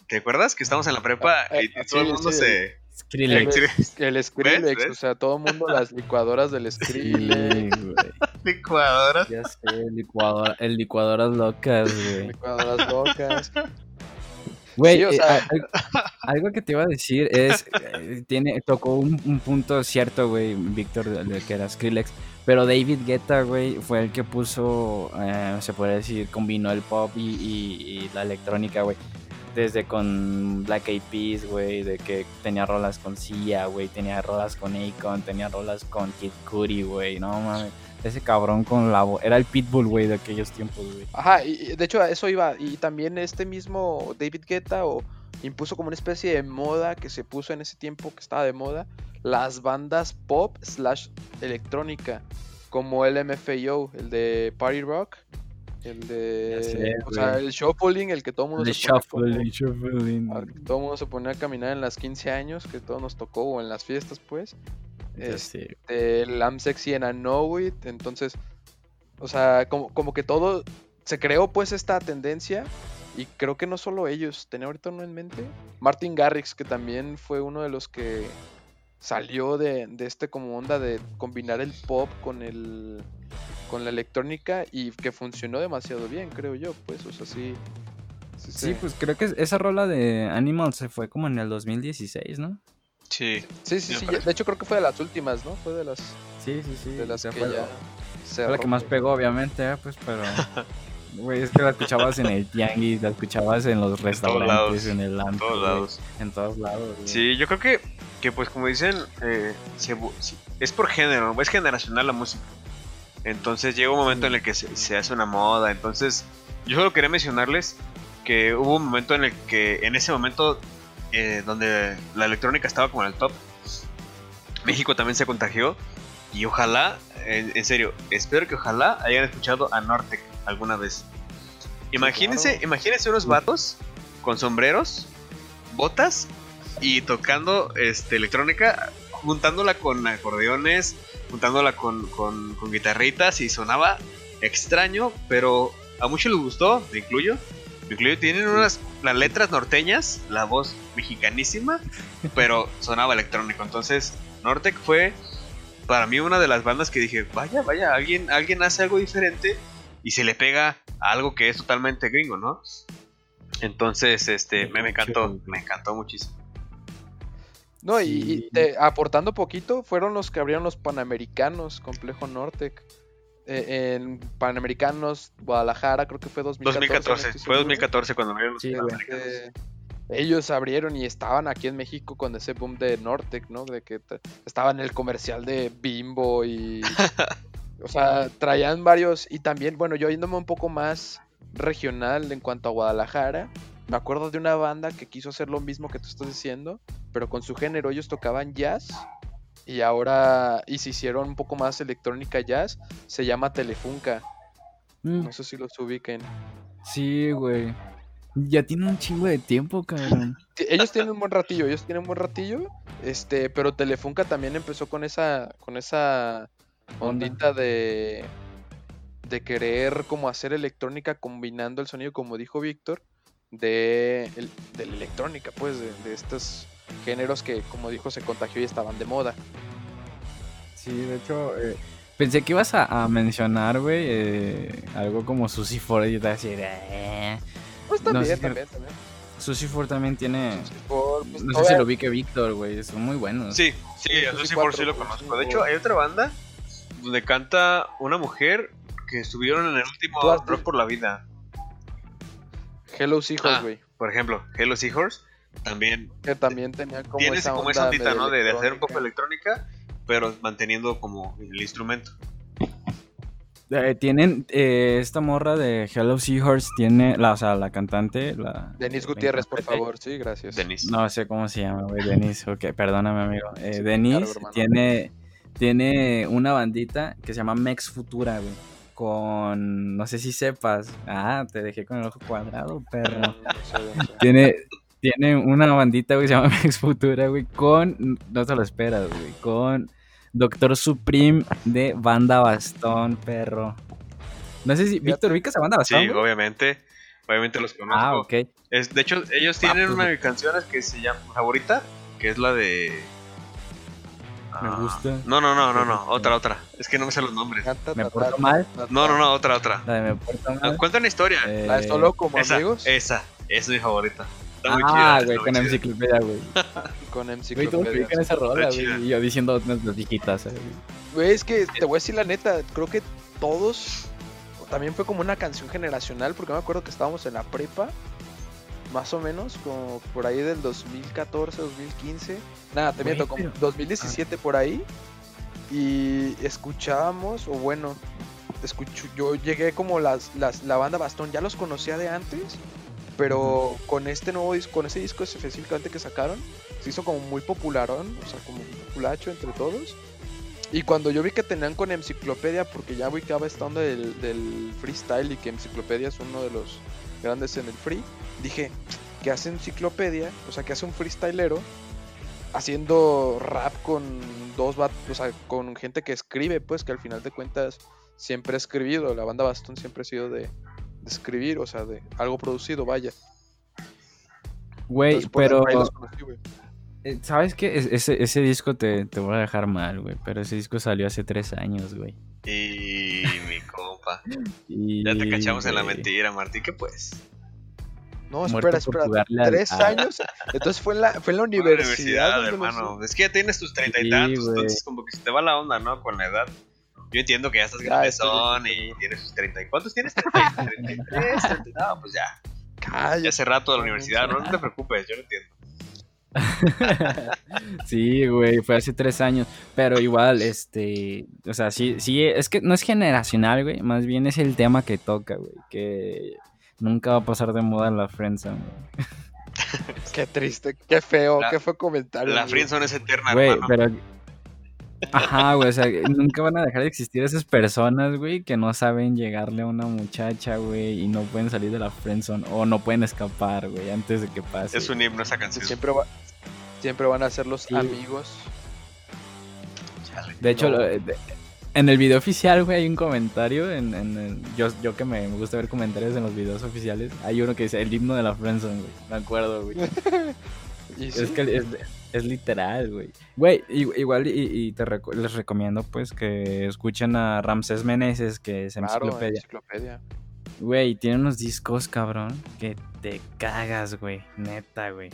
¿Te acuerdas que estamos en la prepa ah, y, eh, todo el mundo se, Skrillex. El, Skrillex, o sea, todo el mundo las licuadoras del Skrillex. licuadoras. Ya sé, licuadora, el licuadoras locas, güey. Licuadoras locas. Güey, eh, algo que te iba a decir es, eh, tiene, tocó un, punto cierto, güey, Víctor, de que era Skrillex, pero David Guetta, güey, fue el que puso, eh, se puede decir, combinó el pop y, y la electrónica, güey desde con Black Eyed Peas, güey, de que tenía rolas con Sia, güey, tenía rolas con Akon, tenía rolas con Kid Cudi, güey, no mames. Ese cabrón con la voz, era el Pitbull, güey, de aquellos tiempos, güey. Ajá, y de hecho a eso iba, y también este mismo David Guetta o impuso como una especie de moda que se puso en ese tiempo que estaba de moda, las bandas pop slash electrónica, como el MFAO, el de Party Rock, el de. o sea, el shuffling, el que todo el mundo el se shuffling, shuffling. todo mundo se ponía a caminar en las 15 años, que todo nos tocó, o en las fiestas, pues. Este, el I'm sexy and I know it. Entonces, o sea, como, como que todo. Se creó, pues, esta tendencia. Y creo que no solo ellos. Tenía ahorita uno en mente. Martin Garrix, que también fue uno de los que salió de, de este como onda de combinar el pop con el con la electrónica y que funcionó demasiado bien, creo yo, pues, o sea, sí. Sí, pues creo que esa rola de Animal se fue como en el 2016, ¿no? Sí. Sí, sí, sí. De hecho creo que fue de las últimas, ¿no? Fue de las... Sí, sí, sí. De las que fue ya... Fue la que más pegó, obviamente, ¿eh? pues, pero... Güey, es que la escuchabas en el tianguis, la escuchabas en los restaurantes, en, el En todos lados. En todos lados. Sí, yo creo que, que pues como dicen, eh, es por género, es generacional la música. Entonces llega un momento en el que se, hace una moda. Entonces, yo solo quería mencionarles que hubo un momento en el que, en ese momento, eh, donde la electrónica estaba como en el top, México también se contagió. Y ojalá, en, serio, espero que ojalá hayan escuchado a Nortec alguna vez. Imagínense, imagínense unos vatos con sombreros, botas y tocando este, electrónica, juntándola con acordeones, juntándola con, con, guitarritas y sonaba extraño, pero a muchos les gustó, me incluyo. Me incluyo, tienen unas las letras norteñas, la voz mexicanísima, pero sonaba electrónico. Entonces, Nortec fue para mí una de las bandas que dije, vaya, vaya, alguien, alguien hace algo diferente y se le pega a algo que es totalmente gringo, ¿no? Entonces, este, me, me encantó, me encantó muchísimo. No, y, aportando poquito, fueron los que abrieron los Panamericanos, Complejo Nortec. Eh, en Panamericanos, Guadalajara, creo que fue 2014. 2014, fue 2014 cuando abrieron los Panamericanos. Eh, ellos abrieron y estaban aquí en México con ese boom de Nortec, ¿no? De que estaban en el comercial de Bimbo y... o sea, traían varios... Y también, bueno, yo yéndome un poco más regional en cuanto a Guadalajara, me acuerdo de una banda que quiso hacer lo mismo que tú estás diciendo, pero con su género ellos tocaban jazz y ahora y se hicieron un poco más electrónica jazz, se llama Telefunca. Mm. No sé si los ubiquen. Sí, güey. Ya tiene un chingo de tiempo, cabrón. ellos tienen un buen ratillo, ellos tienen un buen ratillo. Este, pero Telefunca también empezó con esa con esa ondita de de querer como hacer electrónica combinando el sonido como dijo Víctor de, la electrónica, pues, de, estos géneros que, como dijo, se contagió y estaban de moda. Sí, de hecho, eh, Pensé que ibas a, a mencionar, güey, eh, algo como Susie Ford y yo te iba a decir, eh. Pues No también, si- también, también. Susie Ford también tiene. Pues, No sé si lo vi que Víctor, güey. Son muy buenos. Sí, sí, Sí, eso sí, sí lo conozco. De hecho, hay otra banda donde canta una mujer que estuvieron en el último Rock por la Vida. Hello Seahorse, Ah. güey. Por ejemplo, Hello Seahorse también Que también tenía como tiene esa como onda esa ondita, ¿no? De, de hacer un poco electrónica, pero manteniendo como el instrumento. Eh, tienen eh, esta morra de Hello Seahorse, tiene, la, o sea, la cantante, la... Denise Gutiérrez, por favor. Sí, gracias. Denise. No sé cómo se llama, güey, Denise, ok, perdóname, amigo. Eh, Denise claro, tiene, tiene una bandita que se llama Mex Futura, güey, con, no sé si sepas, ah, te dejé con el ojo cuadrado, perro. No, no sé, no sé. Tiene, tiene una bandita, güey, se llama Mex Futura, güey, con, no te lo esperas, güey, con Doctor Supreme de Banda Bastón, perro. No sé si, Víctor, ¿ubicas a Banda Bastón? Sí, güey? obviamente. Obviamente los conozco. Ah, ok. Es- de hecho, ellos tienen pues, una de mis canciones que se llama favorita, que es la de. Me Ah, gusta. No, no, no, no, no, otra, otra. Es que no me sé los nombres. Me porto mal. No, no, no, otra, otra. La de Me Porto Mal. Cuenta una historia. eh, La de solo como esa, amigos esa, esa es mi favorita. Está muy chida. Ah, güey, con enciclopedia, güey. con Güey, todos enciclopedia. ubican esa rola, güey. Y yo diciendo unas viejitas, eh, güey. Güey, es que te voy a decir la neta, creo que todos también fue como una canción generacional, porque me acuerdo que estábamos en la prepa, más o menos, como por ahí del 2014, 2015. Nada, te Güey, miento, como pero- 2017 por ahí. Y escuchábamos, o bueno, escucho, yo llegué como las, las, la banda Bastón, ya los conocía de antes, pero con este nuevo disco, con ese disco específicamente que sacaron, se hizo como muy popularón, o sea, como un populacho entre todos. Y cuando yo vi que tenían con Enciclopedia, porque ya ubicaba esta onda del, del freestyle y que Enciclopedia es uno de los grandes en el free, dije, ¿qué hace Enciclopedia? O sea, que hace un freestylero haciendo rap con dos bat o sea, con gente que escribe, pues que al final de cuentas siempre ha escribido, la banda Bastón siempre ha sido de, de escribir, o sea, de algo producido, vaya. Güey, por pero, conocí, eh, ¿sabes qué? Es- Ese, ese disco te, te voy a dejar mal, güey. Pero ese disco salió hace tres años, güey. Y mi compa. Y, Ya te cachamos en la mentira, Martín. ¿Qué pues? No, espera, espera. al- Tres a- años. Entonces fue en la, fue en la universidad. los- hermano. Es que ya tienes tus treinta y Sí, tantos, entonces como que se te va la onda, ¿no? Con la edad. Yo entiendo que ya estás estoy grandezón y tienes tus treinta y... ¿Cuántos tienes? Treinta y tres, treinta y- No, pues ya. Ya hace rato de la universidad, no, no te preocupes, yo lo entiendo. sí, güey, fue hace tres años. Pero igual, este. O sea, sí, sí, es que no es generacional, güey. Más bien es el tema que toca, güey. Que nunca va a pasar de moda la friendzone, güey. Qué triste, qué feo, La- qué fue comentario. La güey. friendzone es eterna, Güey, hermano. pero. Ajá, güey, o sea, nunca van a dejar de existir esas personas, güey, que no saben llegarle a una muchacha, güey, y no pueden salir de la friendzone o no pueden escapar, güey, antes de que pase. Es un himno esa canción. siempre, va- siempre van a ser los Sí. amigos. De hecho, No. lo- de- en el video oficial, güey, hay un comentario. En, en el- yo, yo que me, me gusta ver comentarios en los videos oficiales, hay uno que dice el himno de la friendzone, güey. Me acuerdo, güey. Y Es sí, que es, es literal, güey. Güey, igual y, y te reco- les recomiendo, pues, que escuchen a Ramsés Meneses, que es claro, enciclopedia. enciclopedia. Güey, tiene unos discos, cabrón, que te cagas, güey. Neta, güey.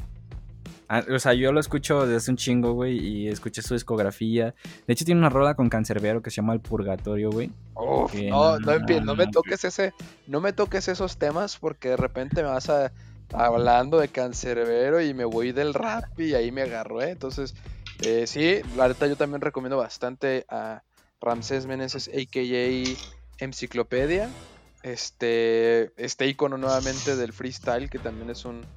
Ah, o sea, yo lo escucho desde hace un chingo, güey, y escuché su discografía. De hecho, tiene una rola con Cancerbero que se llama El Purgatorio, güey. Uf, Que no, no no, no me toques ese, no me toques esos temas porque de repente me vas a hablando de cancerbero y me voy del rap y ahí me agarro, ¿eh? Entonces, eh, sí, la neta yo también recomiendo bastante a Ramsés Meneses, a.k.a. Enciclopedia, este, este icono nuevamente del freestyle que también es un,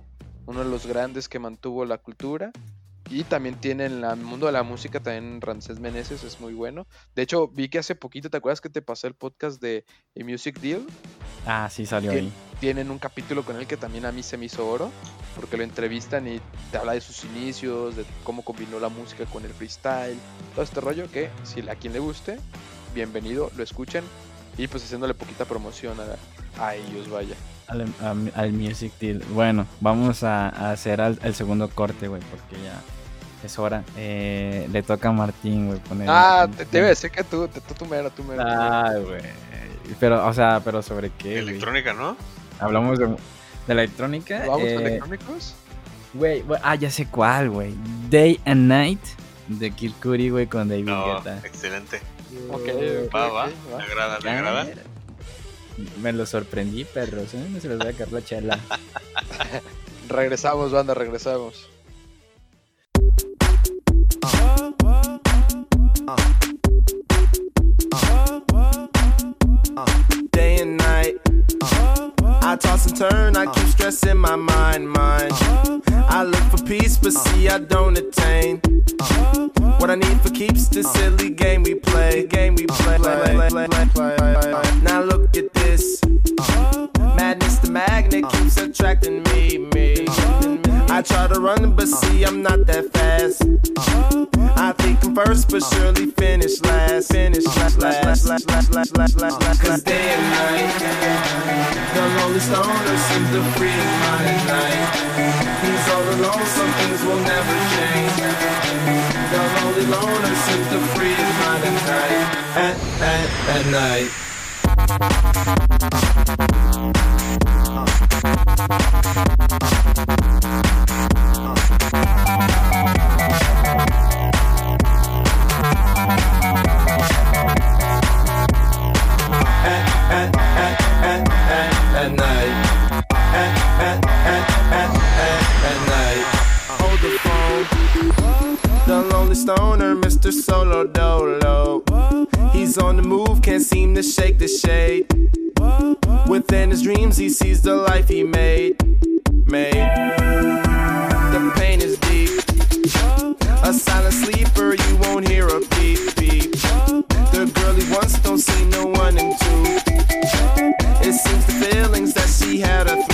uno de los grandes que mantuvo la cultura. Y también tiene en el mundo de la música, también Ramsés Meneses es muy bueno. De hecho, vi que hace poquito, ¿te acuerdas que te pasé el podcast de A Music Deal? Ah, sí, salió ahí. Tienen un capítulo con él que también a mí se me hizo oro, porque lo entrevistan y te habla de sus inicios, de cómo combinó la música con el freestyle, todo este rollo que si a quien le guste, bienvenido, lo escuchen y pues haciéndole poquita promoción a, a ellos, vaya. Al, Music Deal. Bueno, vamos a, a hacer al- el segundo corte, güey, porque ya es hora. Eh, le toca a Martín, güey, poner. Ah, te, te iba a decir que tú, te- tú, tú mero, tú mero. Ah, güey. Pero, o sea, pero ¿sobre qué? Electrónica, ¿no? Hablamos de, de electrónica. ¿Vamos eh, electrónicos? Güey, güey, ah, ya sé cuál, güey. Day and Night de Kid Cudi, güey, con David No, Guetta. excelente. Ok, Eh, ok, Va, va. Me va. agrada, me Ya, agrada. Me lo sorprendí, perros, ¿eh? No se los voy a caer la chela. Regresamos, banda, regresamos. Day and night. I toss and turn, I keep stressing my mind, mind. I look for peace, but see I don't attain. What I need for keeps the silly game we play, game we play. play. Now look at this. Madness, the magnet keeps attracting me, me. I try to run, but see, I'm not that fast. I think I'm first, but surely finish last. Finish last, last, last, last, last, last, last, last. last. Cause day and night, the lonely stoner seems to free his mind at night. He's all alone, some things will never change. The lonely loner seems to free his mind at night. At, at, at night. Uh. Stoner, Mr. Solo Dolo. He's on the move, can't seem to shake the shade. Within his dreams, he sees the life he made. Made. The pain is deep. A silent sleeper, you won't hear a beep beep. The girl he wants don't see no one in two. It seems the feelings that she had her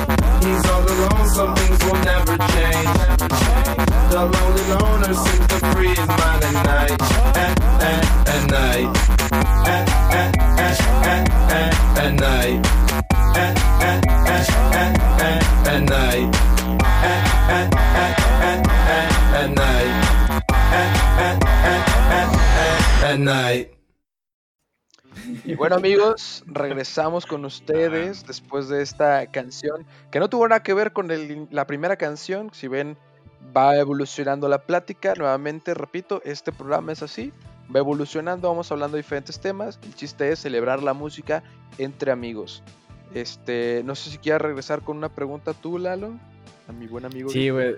Bueno amigos, regresamos con ustedes después de esta canción que no tuvo nada que ver con el- la primera canción. Si ven, va evolucionando la plática. Nuevamente, repito, este programa es así. Va evolucionando, vamos hablando de diferentes temas. El chiste es celebrar la música entre amigos. Este, no sé si quieres regresar con una pregunta tú, Lalo, a mi buen amigo. Sí, güey.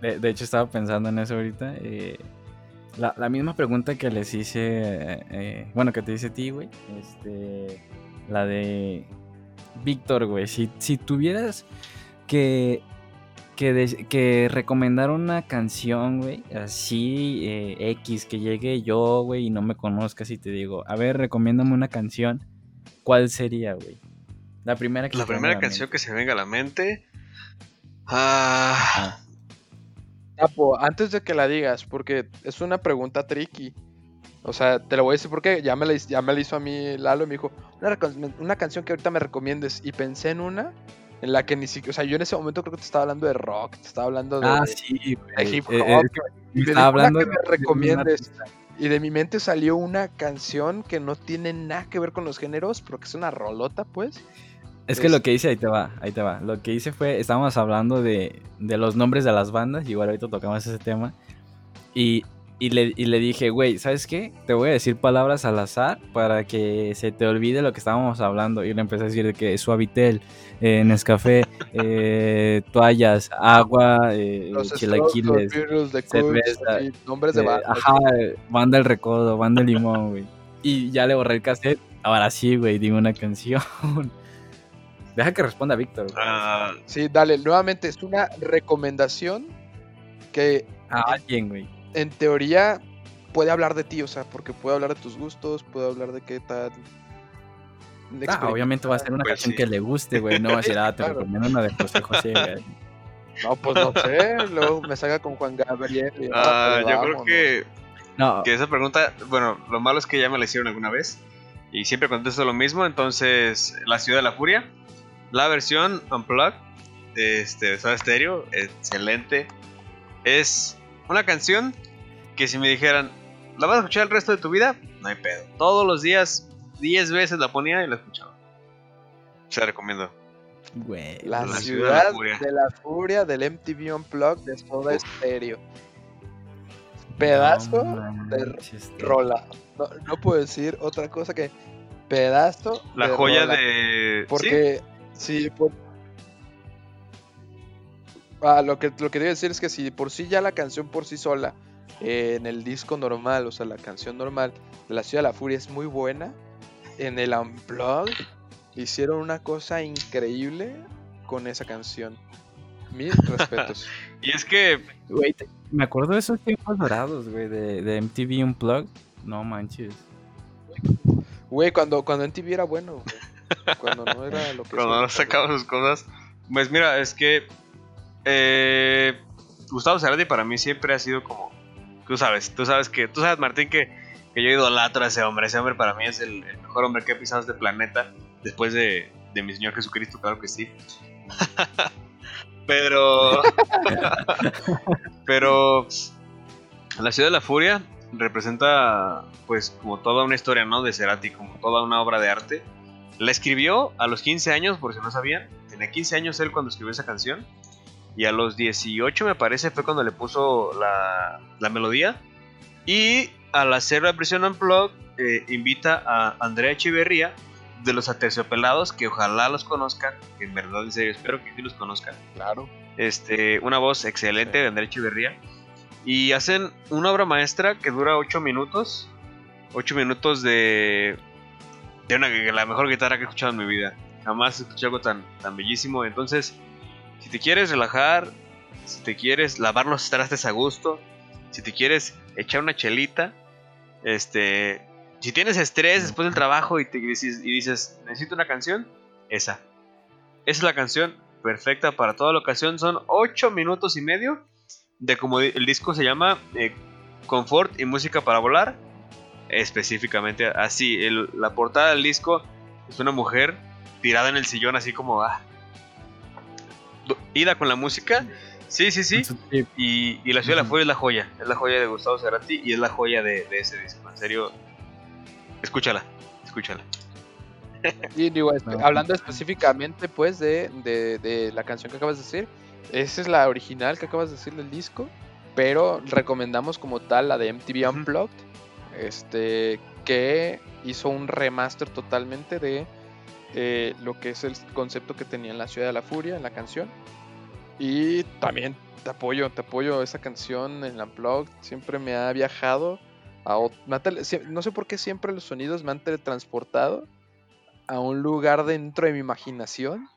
De, de hecho, estaba pensando en eso ahorita. eh, la, la misma pregunta que les hice, eh, eh, bueno, que te hice a ti, güey. Este, la de Víctor, güey. Si, si tuvieras que, que, que recomendar una canción, güey, así, eh, X, que llegue yo, güey, y no me conozcas y te digo, a ver, recomiéndame una canción, ¿cuál sería, güey? La primera que La primera la canción mente. que se venga a la mente. Ah, Ah, Tapo, antes de que la digas, porque es una pregunta tricky. O sea, te lo voy a decir porque ya me la, ya me la hizo a mí Lalo y me dijo, una, una canción que ahorita me recomiendes. Y pensé en una en la que ni siquiera, o sea, yo en ese momento creo que te estaba hablando de rock, te estaba hablando de, Ah, sí, de hip Eh, hop. y me estaba hablando que me recomiendes. Y de mi mente salió una canción que no tiene nada que ver con los géneros, pero que es una rolota, pues. Es que lo que hice, ahí te va, ahí te va. Lo que hice fue, estábamos hablando de, de los nombres de las bandas, igual ahorita tocamos ese tema. Y, y, le, y le dije, güey, ¿sabes qué? Te voy a decir palabras al azar para que se te olvide lo que estábamos hablando. Y le empecé a decir de que Suavitel, eh, Nescafé, eh, toallas, agua, eh, Los chilaquiles, Cooks, cerveza, nombres de eh, bandas. ajá, banda el recodo, banda el limón, güey. Y ya le borré el cassette Ahora sí, güey, dime una canción. Deja que responda Víctor. Ah, Sí, dale, nuevamente es una recomendación que A alguien, güey. en teoría puede hablar de ti, o sea, porque puede hablar de tus gustos, puede hablar de qué tal. Ah, obviamente va a ser una Pues canción sí. que le guste, güey. No va a decir, ah, te Claro. recomiendo una de José José, güey. No, pues no sé, luego me salga con Juan Gabriel. y, ah, ah, pues yo creo que, No, que esa pregunta, bueno, lo malo es que ya me la hicieron alguna vez y siempre contesto lo mismo. Entonces, La Ciudad de la Furia, la versión Unplugged de este, Soda Stereo, excelente. Es una canción que si me dijeran, ¿la vas a escuchar el resto de tu vida? No hay pedo. Todos los días, 10 veces la ponía y la escuchaba. Se la recomiendo. güey. La, La ciudad, ciudad de la furia. de la furia del MTV Unplugged de Soda Stereo. Pedazo No de rola. No, no puedo decir otra cosa que pedazo La de joya rola. de... Porque, sí, por... Ah, lo que lo que debo decir es que si por sí ya la canción por sí sola, eh, en el disco normal, o sea, la canción normal de La Ciudad de la Furia es muy buena, en el Unplugged hicieron una cosa increíble con esa canción. Mis respetos. Y es que Güey, me acuerdo de esos tiempos dorados, güey, de, de MTV Unplugged. No manches. Güey, cuando, cuando MTV era bueno, güey. Cuando no era lo que cuando no sacaba sus cosas. Pues mira, es que eh, Gustavo Cerati para mí siempre ha sido como, tú sabes, tú sabes que, tú sabes Martín que, que yo idolatro a ese hombre, ese hombre para mí es el, el mejor hombre que he pisado este planeta después de, de mi Señor Jesucristo, claro que sí. pero, pero la ciudad de la furia representa pues como toda una historia, ¿no? De Cerati, como toda una obra de arte. La escribió a los 15 años, por si no sabían. Tenía 15 años él cuando escribió esa canción. Y a los 18 me parece fue cuando le puso la, la melodía. Y al hacer la versión Unplugged eh, invita a Andrea Echeverría de los Aterciopelados, que ojalá los conozcan, que en verdad en serio espero que sí los conozcan. Claro. Este, una voz excelente de Andrea Echeverría. Y hacen una obra maestra que dura 8 minutos. 8 minutos de, de una, la mejor guitarra que he escuchado en mi vida. Jamás escuché algo tan, tan bellísimo. Entonces, si te quieres relajar, si te quieres lavar los trastes a gusto, si te quieres echar una chelita, este, si tienes estrés después del trabajo y, te, y dices, y dices, necesito una canción, esa. Esa es la canción perfecta para toda la ocasión. Son 8 minutos y medio de como el disco se llama eh, Confort y Música para Volar. Específicamente así. el- la portada del disco es una mujer tirada en el sillón así como... Ah, ida con la música. Sí, sí, sí. Y, y La Ciudad de la. Furia es la joya. Es la joya de Gustavo Cerati y es la joya de, de ese disco. En serio, escúchala. Escúchala. Y digo, No. hablando específicamente, pues, de, de- de la canción que acabas de decir, esa es la original que acabas de decir del disco, pero recomendamos como tal la de MTV. Unplugged, este, que hizo un remaster totalmente de eh, lo que es el concepto que tenía en la Ciudad de la Furia, en la canción. Y también te apoyo, te apoyo esa canción en Unplugged, siempre me ha viajado. A, me no sé por qué siempre los sonidos me han teletransportado a un lugar dentro de mi imaginación.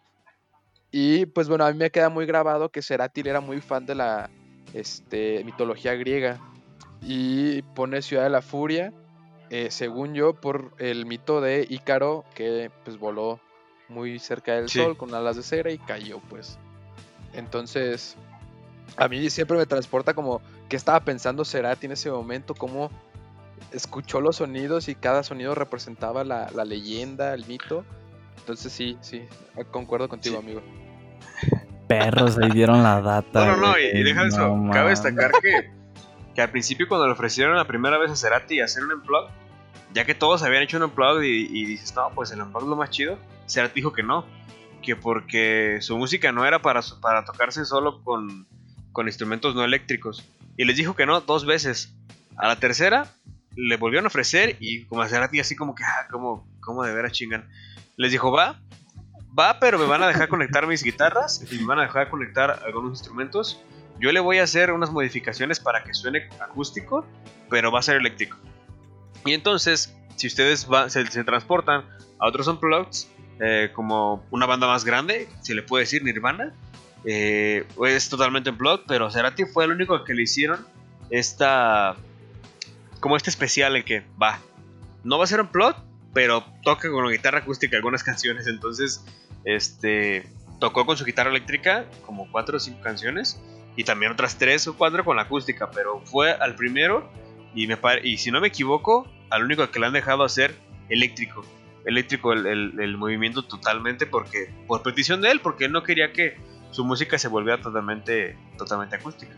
Y pues bueno, a mí me queda muy grabado que Cerati era muy fan de la este, mitología griega. Y pone Ciudad de la Furia, eh, según yo, por el mito de Ícaro, que pues voló muy cerca del Sí. sol con alas de cera y cayó pues. Entonces, a mí siempre me transporta como que estaba pensando Cerati en ese momento, cómo escuchó los sonidos y cada sonido representaba la, la leyenda, el mito. Entonces sí, sí, concuerdo contigo, Sí. amigo. Perros, ahí dieron la data. No, no, no, y, y deja eso. No Cabe destacar que, que al principio, cuando le ofrecieron la primera vez a Cerati hacer un unplug, ya que todos habían hecho un unplug y, y dices, no, pues el unplug es lo más chido, Cerati dijo que no, que porque su música no era para, para tocarse solo con, con instrumentos no eléctricos. Y les dijo que no dos veces. A la tercera le volvieron a ofrecer y como a Cerati así como que, ah, como, como de veras chingan. Les dijo, va, va, pero me van a dejar conectar mis guitarras y me van a dejar conectar algunos instrumentos. Yo le voy a hacer unas modificaciones para que suene acústico, pero va a ser eléctrico. Y entonces si ustedes se, transportan a otros Unplugged, eh, como una banda más grande, se le puede decir Nirvana, eh, es totalmente Unplugged, pero Cerati fue el único que le hicieron esta. como este especial en que va. No va a ser Unplugged, pero toca con la guitarra acústica algunas canciones, entonces este tocó con su guitarra eléctrica como cuatro o cinco canciones y también otras tres o cuatro con la acústica, pero fue al primero y me y si no me equivoco, al único que le han dejado hacer eléctrico, eléctrico el, el- movimiento totalmente porque por petición de él, porque él no quería que su música se volviera totalmente totalmente acústica.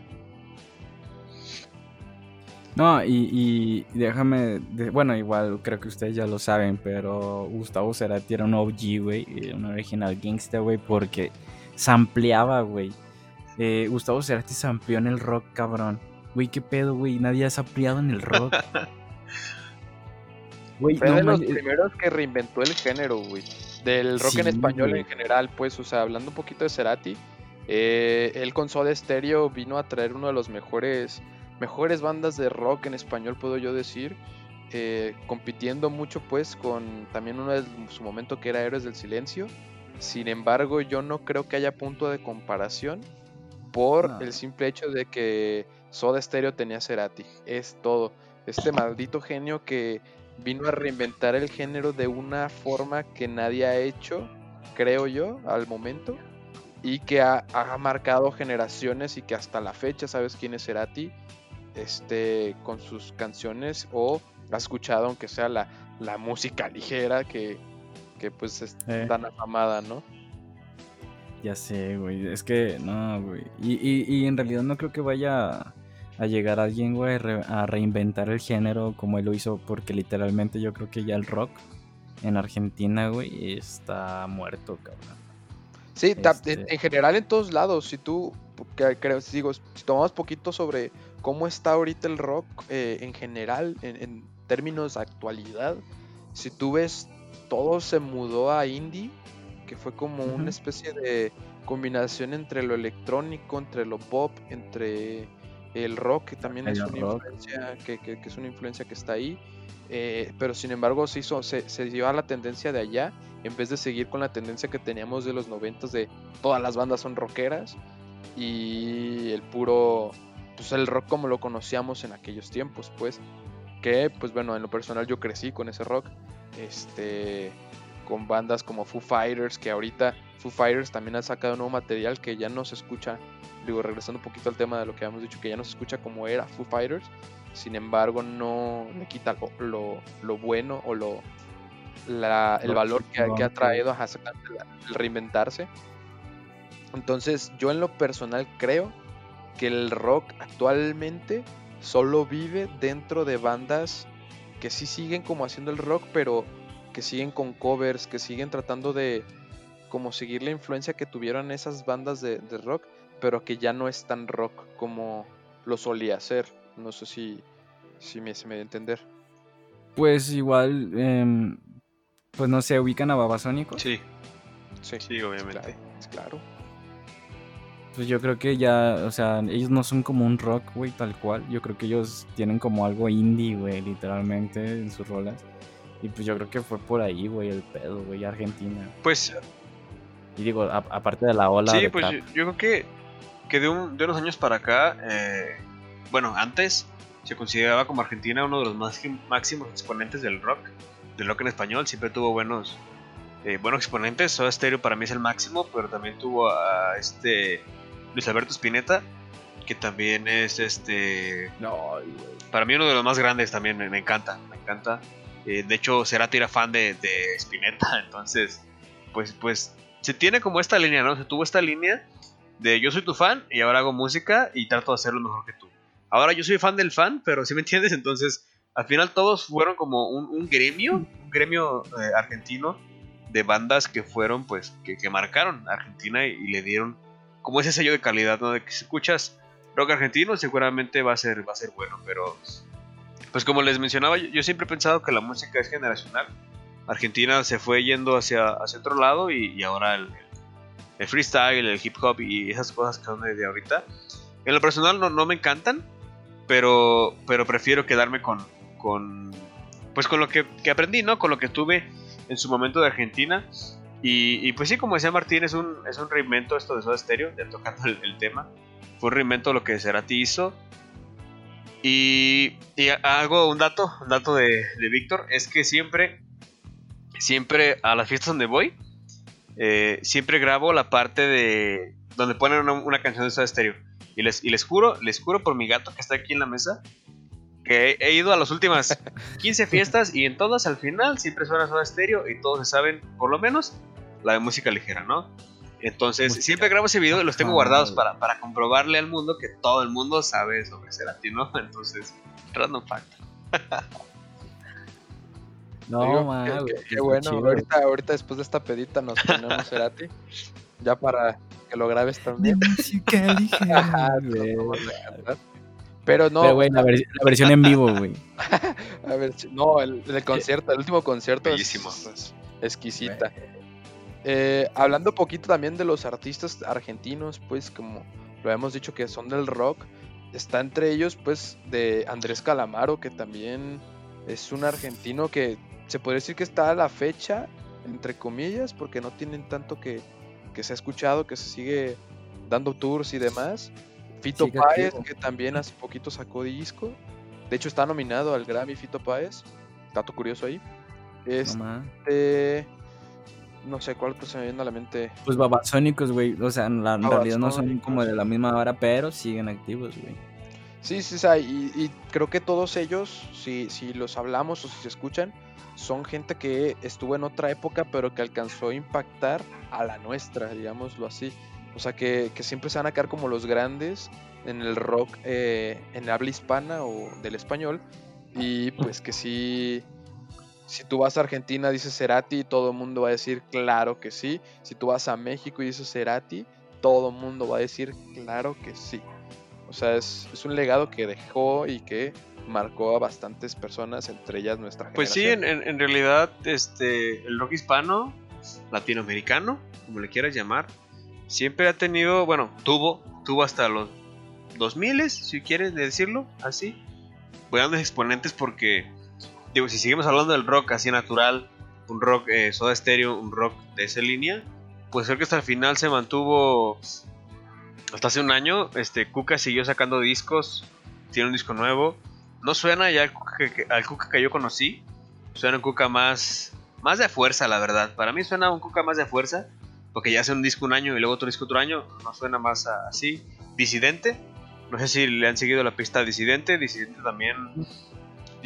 No, y, déjame, bueno, igual creo que ustedes ya lo saben, pero Gustavo Cerati era un OG, güey, un original gangsta, güey, porque sampleaba, güey. Eh, Gustavo Cerati sampleó en el rock, cabrón. Güey, qué pedo, güey, nadie ha sampleado en el rock. Güey, Fue no de los mames, primeros que reinventó el género, güey. Del rock en español güey. en general, pues, o sea, hablando un poquito de Cerati, eh, él con Soda Stereo vino a traer uno de los mejores, mejores bandas de rock en español, puedo yo decir, eh, compitiendo mucho, pues, con también uno de su momento que era Héroes del Silencio. Sin embargo, yo no creo que haya punto de comparación por No. el simple hecho de que Soda Stereo tenía Cerati. Es todo. Este maldito genio que vino a reinventar el género de una forma que nadie ha hecho, creo yo, al momento, y que ha, ha marcado generaciones y que hasta la fecha sabes quién es Cerati, este, con sus canciones o has escuchado aunque sea la, la música ligera que, que pues es Eh. tan afamada, ¿no? Ya sé, güey. Es que, no, güey. Y, y, y en realidad no creo que vaya a llegar alguien, güey, re- a reinventar el género como él lo hizo, porque literalmente yo creo que ya el rock en Argentina, güey, está muerto, cabrón. Sí, en, Este- en general en todos lados, si tú, que- digo, si tomamos poquito sobre cómo está ahorita el rock eh, en general, en, en términos de actualidad, si tú ves, todo se mudó a indie, que fue como una especie de combinación entre lo electrónico, entre lo pop, entre el rock, que también es una rock. influencia, que, que- que es una influencia que está ahí, eh, pero sin embargo se hizo, se, se dio a la tendencia de allá, en vez de seguir con la tendencia que teníamos de los 90 de todas las bandas son rockeras y el puro pues el rock como lo conocíamos en aquellos tiempos pues que pues bueno en lo personal yo crecí con ese rock este con bandas como Foo Fighters que ahorita Foo Fighters también ha sacado nuevo material que ya no se escucha. Digo regresando un poquito al tema de lo que habíamos dicho que ya no se escucha como era Foo Fighters sin embargo no le quita lo, lo, lo bueno o lo la- el Lo valor que, ha- que ha chingón, traído la- el reinventarse. Entonces yo en lo personal creo que el rock actualmente solo vive dentro de bandas que sí siguen como haciendo el rock, pero que siguen con covers, que siguen tratando de como seguir la influencia que tuvieron esas bandas de, de rock, pero que ya no es tan rock como lo solía ser. No sé si, si me, se me a entender. Pues igual, em, pues no sé, ubican a Babasónico. Sí, Sí, sí, obviamente. claro, es claro. Pues yo creo que ya, o sea, ellos no son como un rock, güey, tal cual. Yo creo que ellos tienen como algo indie, güey, literalmente en sus rolas. Y pues yo creo que fue por ahí, güey, el pedo, güey, Argentina. Pues Y digo, aparte de la ola sí, de pues yo, yo creo que, que de, un- de unos años para acá, eh, bueno, antes se consideraba como Argentina uno de los más, máximos exponentes del rock, del rock en español, siempre tuvo buenos, eh, buenos exponentes, Soda Stereo para mí es el máximo, pero también tuvo a este Luis Alberto Spinetta, que también es este para mí uno de los más grandes también, me, me encanta, me encanta. Eh, de hecho, Cerati era fan de, de Spinetta, entonces, pues, pues, se tiene como esta línea, ¿no? Se tuvo esta línea de yo soy tu fan y ahora hago música y trato de hacerlo mejor que tú. Ahora yo soy fan del fan, pero si me entiendes, entonces, al final todos fueron como un, gremio, un gremio eh, argentino de bandas que fueron, pues, que, que marcaron a Argentina y, y le dieron como ese sello de calidad, ¿no? De que si escuchas rock argentino seguramente va a ser, va a ser bueno, pero pues como les mencionaba, yo, yo siempre he pensado que la música es generacional. Argentina se fue yendo hacia, hacia otro lado y, y ahora el, el freestyle, el hip hop y esas cosas que son de, ahorita. En lo personal no, no me encantan, pero, pero prefiero quedarme con, con, pues con lo que, que aprendí, ¿no? Con lo que tuve en su momento de Argentina. Y, y pues sí, como decía Martín, es un, es un reinvento esto de Soda Stereo, ya tocando el, el tema. Fue un reinvento lo que Cerati hizo. Y, y hago un dato, un dato de, de Víctor, es que siempre, siempre a las fiestas donde voy, eh, siempre grabo la parte de donde ponen una, una canción de Soda Stereo. Y les, y les juro, les juro por mi gato que está aquí en la mesa, que he, he ido a las últimas 15 fiestas y en todas al final siempre suena Soda Stereo y todos se saben, por lo menos, la de música ligera, ¿no? Entonces, Música. siempre grabo ese video y los tengo Ah, guardados para, para comprobarle al mundo que todo el mundo sabe sobre Cerati, ¿no? Entonces, random fact. No, Digo, qué- bueno. chido. Ahorita, ahorita después de esta pedita nos ponemos Cerati. Ya para que lo grabes De también. música ligera, Ajá, güey. nos vamos a cantar. Pero no, Pero, güey, la, vers- la versión en vivo, güey. a ver, no, el, el concierto, el último concierto Bellísimo. es exquisita. Eh, hablando un poquito también de los artistas argentinos, pues como lo hemos dicho que son del rock, está entre ellos pues de Andrés Calamaro, que también es un argentino que se podría decir que está a la fecha, entre comillas, porque no tienen tanto que, que se ha escuchado, que se sigue dando tours y demás. Fito Sigue Páez, que también hace poquito sacó disco. De hecho, está nominado al Grammy Fito Páez. Dato curioso ahí. Ma. No sé cuál pues, se me viene a la mente. Pues babasónicos, güey. O sea, en, la- en realidad no son como de la misma hora, pero siguen activos, güey. Sí, sí, o sea, y, y creo que todos ellos, si, si los hablamos o si se escuchan, son gente que estuvo en otra época, pero que alcanzó a impactar a la nuestra, digámoslo así. O sea, que, que siempre se van a quedar como los grandes en el rock eh, en habla hispana o del español. Y pues que sí, si tú vas a Argentina, dices Cerati, todo el mundo va a decir claro que sí. Si tú vas a México y dices Cerati, todo el mundo va a decir claro que sí. O sea, es, es un legado que dejó y que marcó a bastantes personas, entre ellas nuestra Pues sí, en, en- en realidad, este, el rock hispano, latinoamericano, como le quieras llamar, siempre ha tenido, bueno, tuvo, tuvo hasta los 2000, si quieres decirlo así. Voy dando exponentes porque, digo, si seguimos hablando del rock así natural, un rock eh, soda estéreo, un rock de esa línea, pues creo que hasta el final se mantuvo. Hasta hace un año, este Cuca siguió sacando discos, tiene un disco nuevo. No suena ya al Cuca que, al que yo conocí, suena un Cuca más, más de fuerza, la verdad. Para mí suena un Cuca más de fuerza, porque ya hace un disco un año y luego otro disco otro año, no suena más así. Disidente, no sé si le han seguido la pista Disidente, Disidente también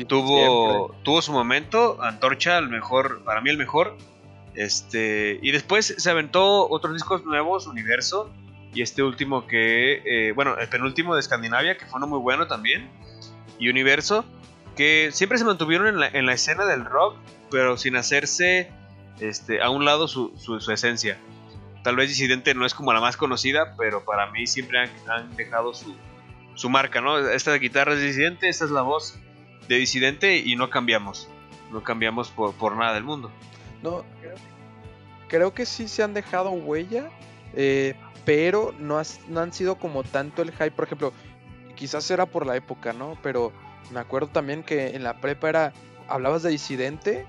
tuvo, siempre. tuvo su momento, Antorcha, el mejor, para mí el mejor. Este, y después se aventó otros discos nuevos, Universo, y este último que, eh, bueno, el penúltimo de Escandinavia, que fue uno muy bueno también, y Universo, que siempre se mantuvieron en la, en la escena del rock, pero sin hacerse este, a un lado su, su- su esencia. Tal vez Disidente no es como la más conocida, pero para mí siempre han, han dejado su, su marca, ¿no? Esta guitarra es Disidente, esta es la voz de Disidente y no cambiamos. No cambiamos por, por nada del mundo. No, creo, que sí se han dejado huella, eh, pero no, has- no han sido como tanto el hype. Por ejemplo, quizás era por la época, ¿no? Pero me acuerdo también que en la prepa era, hablabas de disidente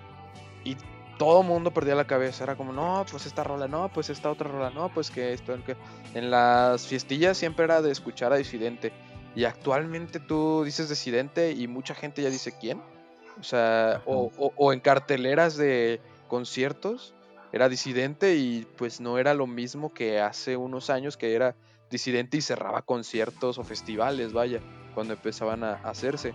y todo mundo perdía la cabeza. Era como, no, pues esta rola, no, pues esta otra rola, no, pues que esto. En las fiestillas siempre era de escuchar a disidente. Y actualmente tú dices disidente y mucha gente ya dice quién. O sea, o, o- o en carteleras de conciertos era disidente y pues no era lo mismo que hace unos años que era disidente y cerraba conciertos o festivales, vaya, cuando empezaban a hacerse.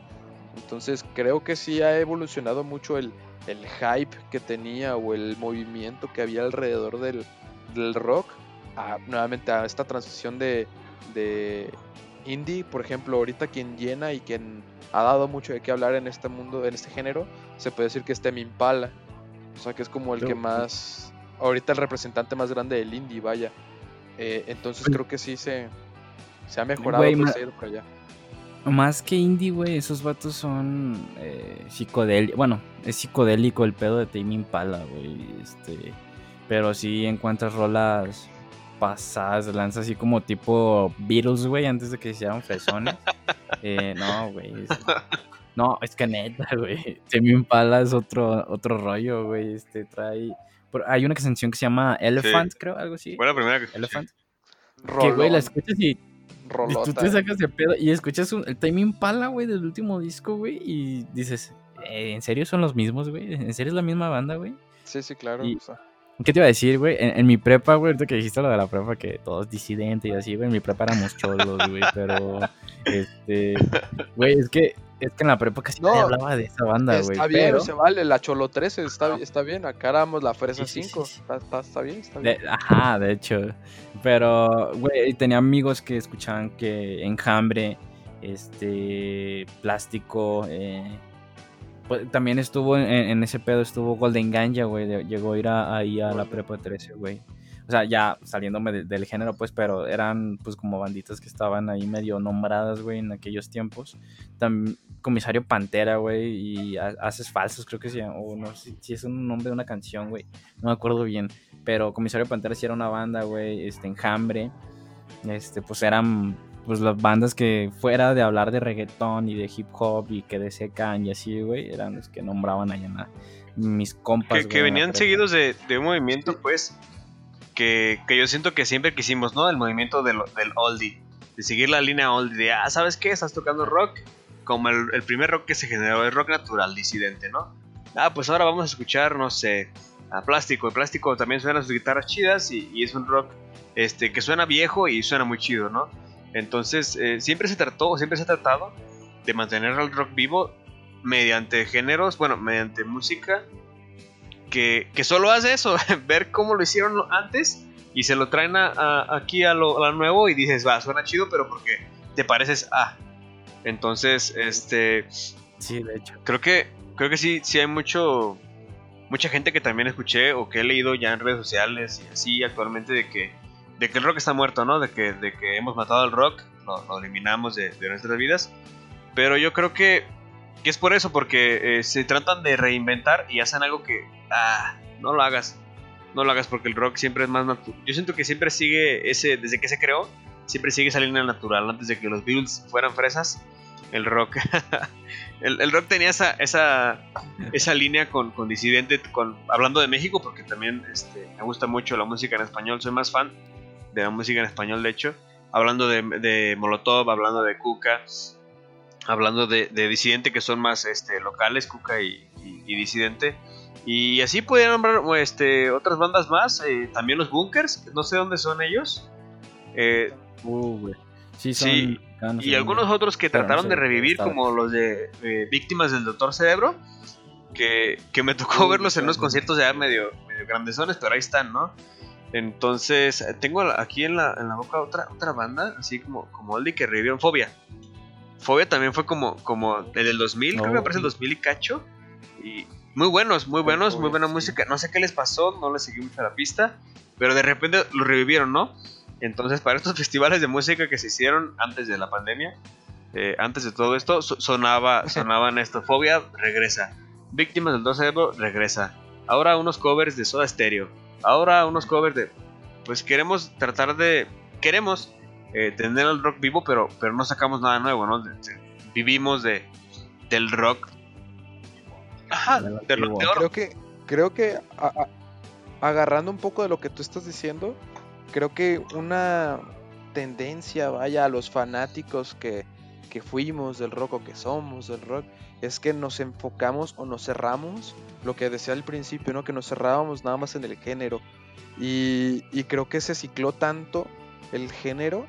Entonces creo que sí ha evolucionado mucho el, el hype que tenía o el movimiento que había alrededor del, del rock a, nuevamente a esta transición de, de indie, por ejemplo, ahorita quien llena y quien ha dado mucho de qué hablar en este mundo, en este género, se puede decir que es Tame Impala. O sea, que es como el que más, ahorita el representante más grande del indie, vaya. Eh, entonces creo que sí se, se ha mejorado ido por allá. Más que indie, güey, esos vatos son eh, psicodélicos. Bueno, es psicodélico el pedo de Tame Impala, güey. Este, pero sí encuentras rolas pasadas, de lanza así como tipo Beatles, güey, antes de que se hicieran fresones. Eh, no, güey. No, es que neta, güey. Semi Impala es otro, otro rollo, güey. Este trae. Hay una canción que se llama Elephant, creo, algo así. Fue la primera que. Elephant. Que, güey, la escuchas y, y rolota. tú te sacas de pedo. Y escuchas un- el Time Impala, güey, del último disco, güey. Y dices, "Eh, ¿en serio son los mismos, güey? ¿En serio es la misma banda, güey? Sí, sí, claro. Y- o sea, ¿Qué te iba a decir, güey? En, en mi prepa, güey, ahorita que dijiste lo de la prepa, que todos disidentes y así, güey, en mi prepa éramos cholos, güey, pero, este, güey, es que, es que en la prepa casi No, nadie hablaba de esa banda, güey, está bien, pero, se vale. La Cholo 13 está, está bien. Acá éramos la Fresa Sí, sí, sí, 5. sí. Está, está, está bien, está de- bien. ajá, de hecho, pero, güey, tenía amigos que escuchaban que Enjambre, este, Plástico, eh, pues, también estuvo en, en ese pedo, estuvo Golden Ganja, güey, llegó a ir ahí a la prepa 13, güey. O sea, ya saliéndome de- del género, pues, pero eran pues como banditas que estaban ahí medio nombradas, güey, en aquellos tiempos. Tam- Comisario Pantera, güey, y Ha- Haces Falsos, creo que se llama, o no sé si es un nombre de una canción, güey, no me acuerdo bien. Pero Comisario Pantera sí era una banda, güey, este, Enjambre, este, pues eran pues las bandas que fuera de hablar de reggaetón y de hip hop y que de secan y así, güey, eran los que nombraban allá la- mis compas. que, güey, venían seguidos de, de un movimiento, pues, que, que yo siento que siempre quisimos, ¿no? El movimiento del, del oldie, de seguir la línea oldie, de, ah, ¿sabes qué? Estás tocando rock, como el, el primer rock que se generó, el rock natural, disidente, ¿no? Ah, pues ahora vamos a escuchar, no sé, a Plástico. El Plástico también suena sus guitarras chidas y, y es un rock este, que suena viejo y suena muy chido, ¿no? Entonces, eh, siempre se trató, siempre se ha tratado de mantener el rock vivo mediante géneros, bueno, mediante música que, que solo hace eso, ver cómo lo hicieron antes y se lo traen a- a- aquí a lo, a lo nuevo y dices, va, suena chido, pero porque te pareces a. Entonces, este, Sí, de hecho. creo que, creo que sí, sí hay mucho, mucha gente que también escuché o que he leído ya en redes sociales y así actualmente de que, de que el rock está muerto, ¿no? De que, de que hemos matado al rock, lo, lo eliminamos de, de nuestras vidas. Pero yo creo que, que es por eso, porque eh, se tratan de reinventar y hacen algo que, ah, no lo hagas. No lo hagas porque el rock siempre es más natural. Yo siento que siempre sigue ese, desde que se creó, siempre sigue línea natural. Antes de que los Beatles fueran fresas, el rock, el, el rock tenía esa, esa, esa línea con, con Disidente, con, hablando de México, porque también este, me gusta mucho la música en español, soy más fan de la música en español, de hecho. Hablando de, de Molotov, hablando de Cuca, hablando de, de Disidente, que son más este, locales, Cuca y, y- y Disidente. Y así podría nombrar este, otras bandas más, eh, también los Bunkers, no sé dónde son ellos. Eh, Uh. Sí, son Sí, y algunos otros que no trataron sé de revivir, como los de eh, Víctimas del Doctor Cerebro, que, que me tocó verlos en unos conciertos ya medio, medio grandezones, pero ahí están, ¿no? Entonces, eh, tengo aquí en la, en la boca otra, otra banda, así como, como Oldie, que revivieron Fobia. Fobia también fue como, como el del 2000, creo que me Oh. parece el 2000 y cacho. Y muy buenos, muy buenos, muy buena música. No sé qué les pasó, no les seguí mucho la pista, pero de repente lo revivieron, ¿no? Entonces, para estos festivales de música que se hicieron antes de la pandemia, eh, antes de todo esto, so- sonaba, sonaban esto. Fobia regresa. Víctimas del 12 de regresa. Ahora unos covers de Soda Stereo. Ahora unos covers de. Pues queremos tratar de. Queremos eh, tener el rock vivo, pero, pero no sacamos nada nuevo, ¿no? De- de- vivimos de, del rock. Ajá, Del rock. Creo que, creo que a- a- agarrando un poco de lo que tú estás diciendo, creo que una tendencia, vaya, a los fanáticos que, que fuimos del rock o que somos del rock, es que nos enfocamos o nos cerramos, lo que decía al principio, ¿no? Que nos cerrábamos nada más en el género. Y, y creo que se cicló tanto el género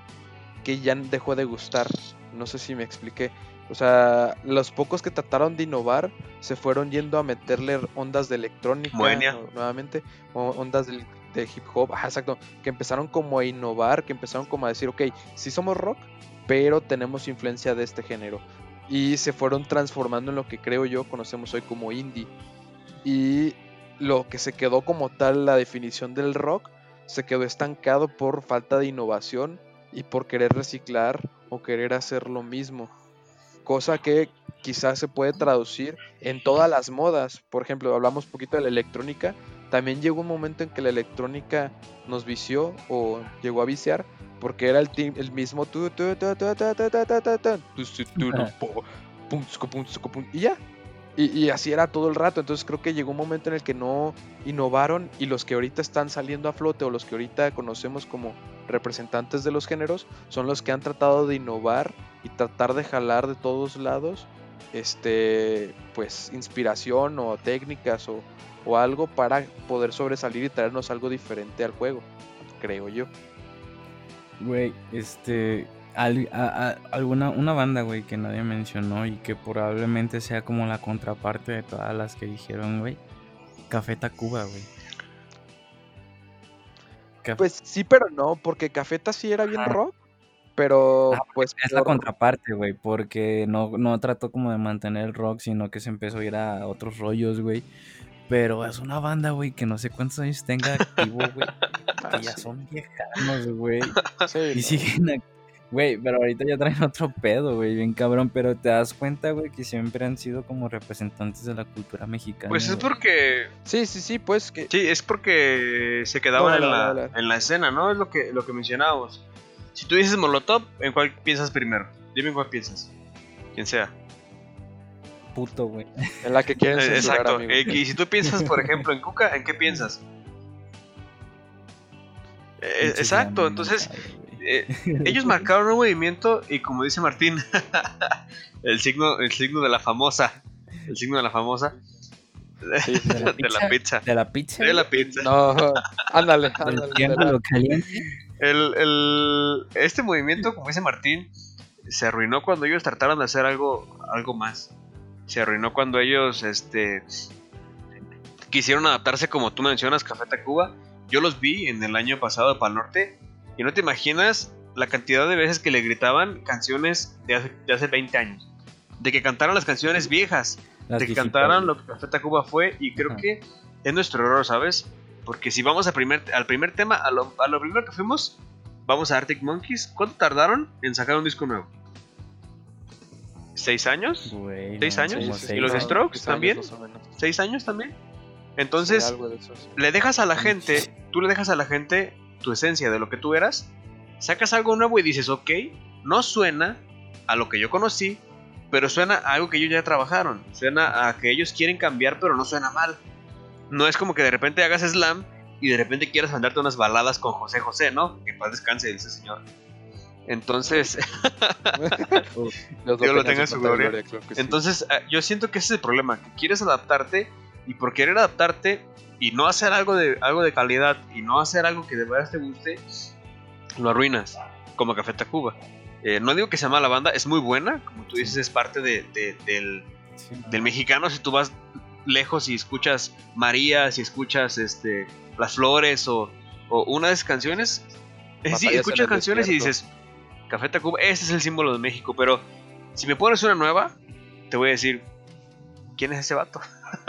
que ya dejó de gustar. No sé si me expliqué. O sea, los pocos que trataron de innovar se fueron yendo a meterle ondas de electrónica nuevamente, o ondas de hip hop, ajá, exacto, que empezaron como a innovar, que empezaron como a decir, ok, sí somos rock, pero tenemos influencia de este género. Y se fueron transformando en lo que creo yo conocemos hoy como indie. Y lo que se quedó como tal, la definición del rock, se quedó estancado por falta de innovación y por querer reciclar o querer hacer lo mismo. Cosa que quizás se puede traducir en todas las modas. Por ejemplo, hablamos un poquito de la electrónica. También llegó un momento en que la electrónica nos vició o llegó a viciar porque era el, el mismo y ya. Y, y, así era todo el rato. Entonces creo que llegó un momento en el que no innovaron y los que ahorita están saliendo a flote o los que ahorita conocemos como representantes de los géneros son los que han tratado de innovar y tratar de jalar de todos lados este pues inspiración o técnicas o, o algo para poder sobresalir y traernos algo diferente al juego, creo yo. Güey, este. al- a- a- alguna una banda, güey, que nadie mencionó y que probablemente sea como la contraparte de todas las que dijeron, güey. Café Tacuba, güey. Caf- Pues sí, pero no, porque Cafeta sí era bien rock, pero Ajá, pues es la contraparte, güey, porque no, no trató como de mantener el rock, sino que se empezó a ir a otros rollos, güey. Pero es una banda, güey, que no sé cuántos años tenga activo, güey. Ah, Que ya sí. son viejanos, güey. Sí, Y no. siguen Güey, pero ahorita ya traen otro pedo, güey, bien cabrón. Pero te das cuenta, güey, que siempre han sido como representantes de la cultura mexicana. Pues es porque Sí, sí, sí, pues que Sí, es porque se quedaban No, en, la, no, no, no. en la escena, ¿no? Es lo que, lo que mencionábamos. Si tú dices Molotov, ¿en cuál piensas primero? Dime en cuál piensas. Quien sea. Puto, güey. en la que quieren censurar, Exacto. amigo. Y si tú piensas, por ejemplo, en Cuca, ¿en qué piensas? Eh, exacto, entonces eh, ellos marcaron un movimiento y como dice Martín, el signo, el signo de la famosa, el signo de la famosa, Sí, de la pizza, De la pizza. de la pizza. No, ándale, ándale. ándale. lo caliente. El, el- este movimiento, como dice Martín, se arruinó cuando ellos trataron de hacer algo, algo más. Se arruinó cuando ellos este, quisieron adaptarse, como tú mencionas, Café Tacuba. Yo los vi en el año pasado de Pal Norte y no te imaginas la cantidad de veces que le gritaban canciones de hace, de hace 20 años. De que cantaran las canciones viejas, Las de que cantaran lo que Café Tacuba fue y creo que es nuestro error, ¿sabes? Porque si vamos al primer, al primer tema, a lo, a lo primero que fuimos, vamos a Arctic Monkeys. ¿Cuánto tardaron en sacar un disco nuevo? ¿Seis años? Güey, ¿Seis no, años? ¿Y los años. Strokes Seis años, también? menos. ¿Seis años también? Entonces, algo de eso, sí. le dejas a la gente, tú le dejas a la gente tu esencia de lo que tú eras, sacas algo nuevo y dices, ok, no suena a lo que yo conocí, pero suena a algo que ellos ya trabajaron, suena a que ellos quieren cambiar, pero no suena mal. No es como que de repente hagas slam y de repente quieras mandarte unas baladas con José José, ¿no? Que paz descanse ese señor. Entonces, Dios lo tenga en su santa gloria. claro que sí. Entonces, eh, yo siento que ese es el problema, que quieres adaptarte y por querer adaptarte y no hacer algo de algo de calidad y no hacer algo que de verdad te guste, lo arruinas, como Café Tacuba. Eh, no digo que sea mala banda, es muy buena, como tú dices, es parte de- de- del, Sí, no. del mexicano. Si tú vas lejos y escuchas María, si escuchas este, Las Flores o, o una de esas canciones, sí, escuchas canciones y dices, Café Tacuba, ese es el símbolo de México, pero si me pones una nueva, te voy a decir, ¿quién es ese vato?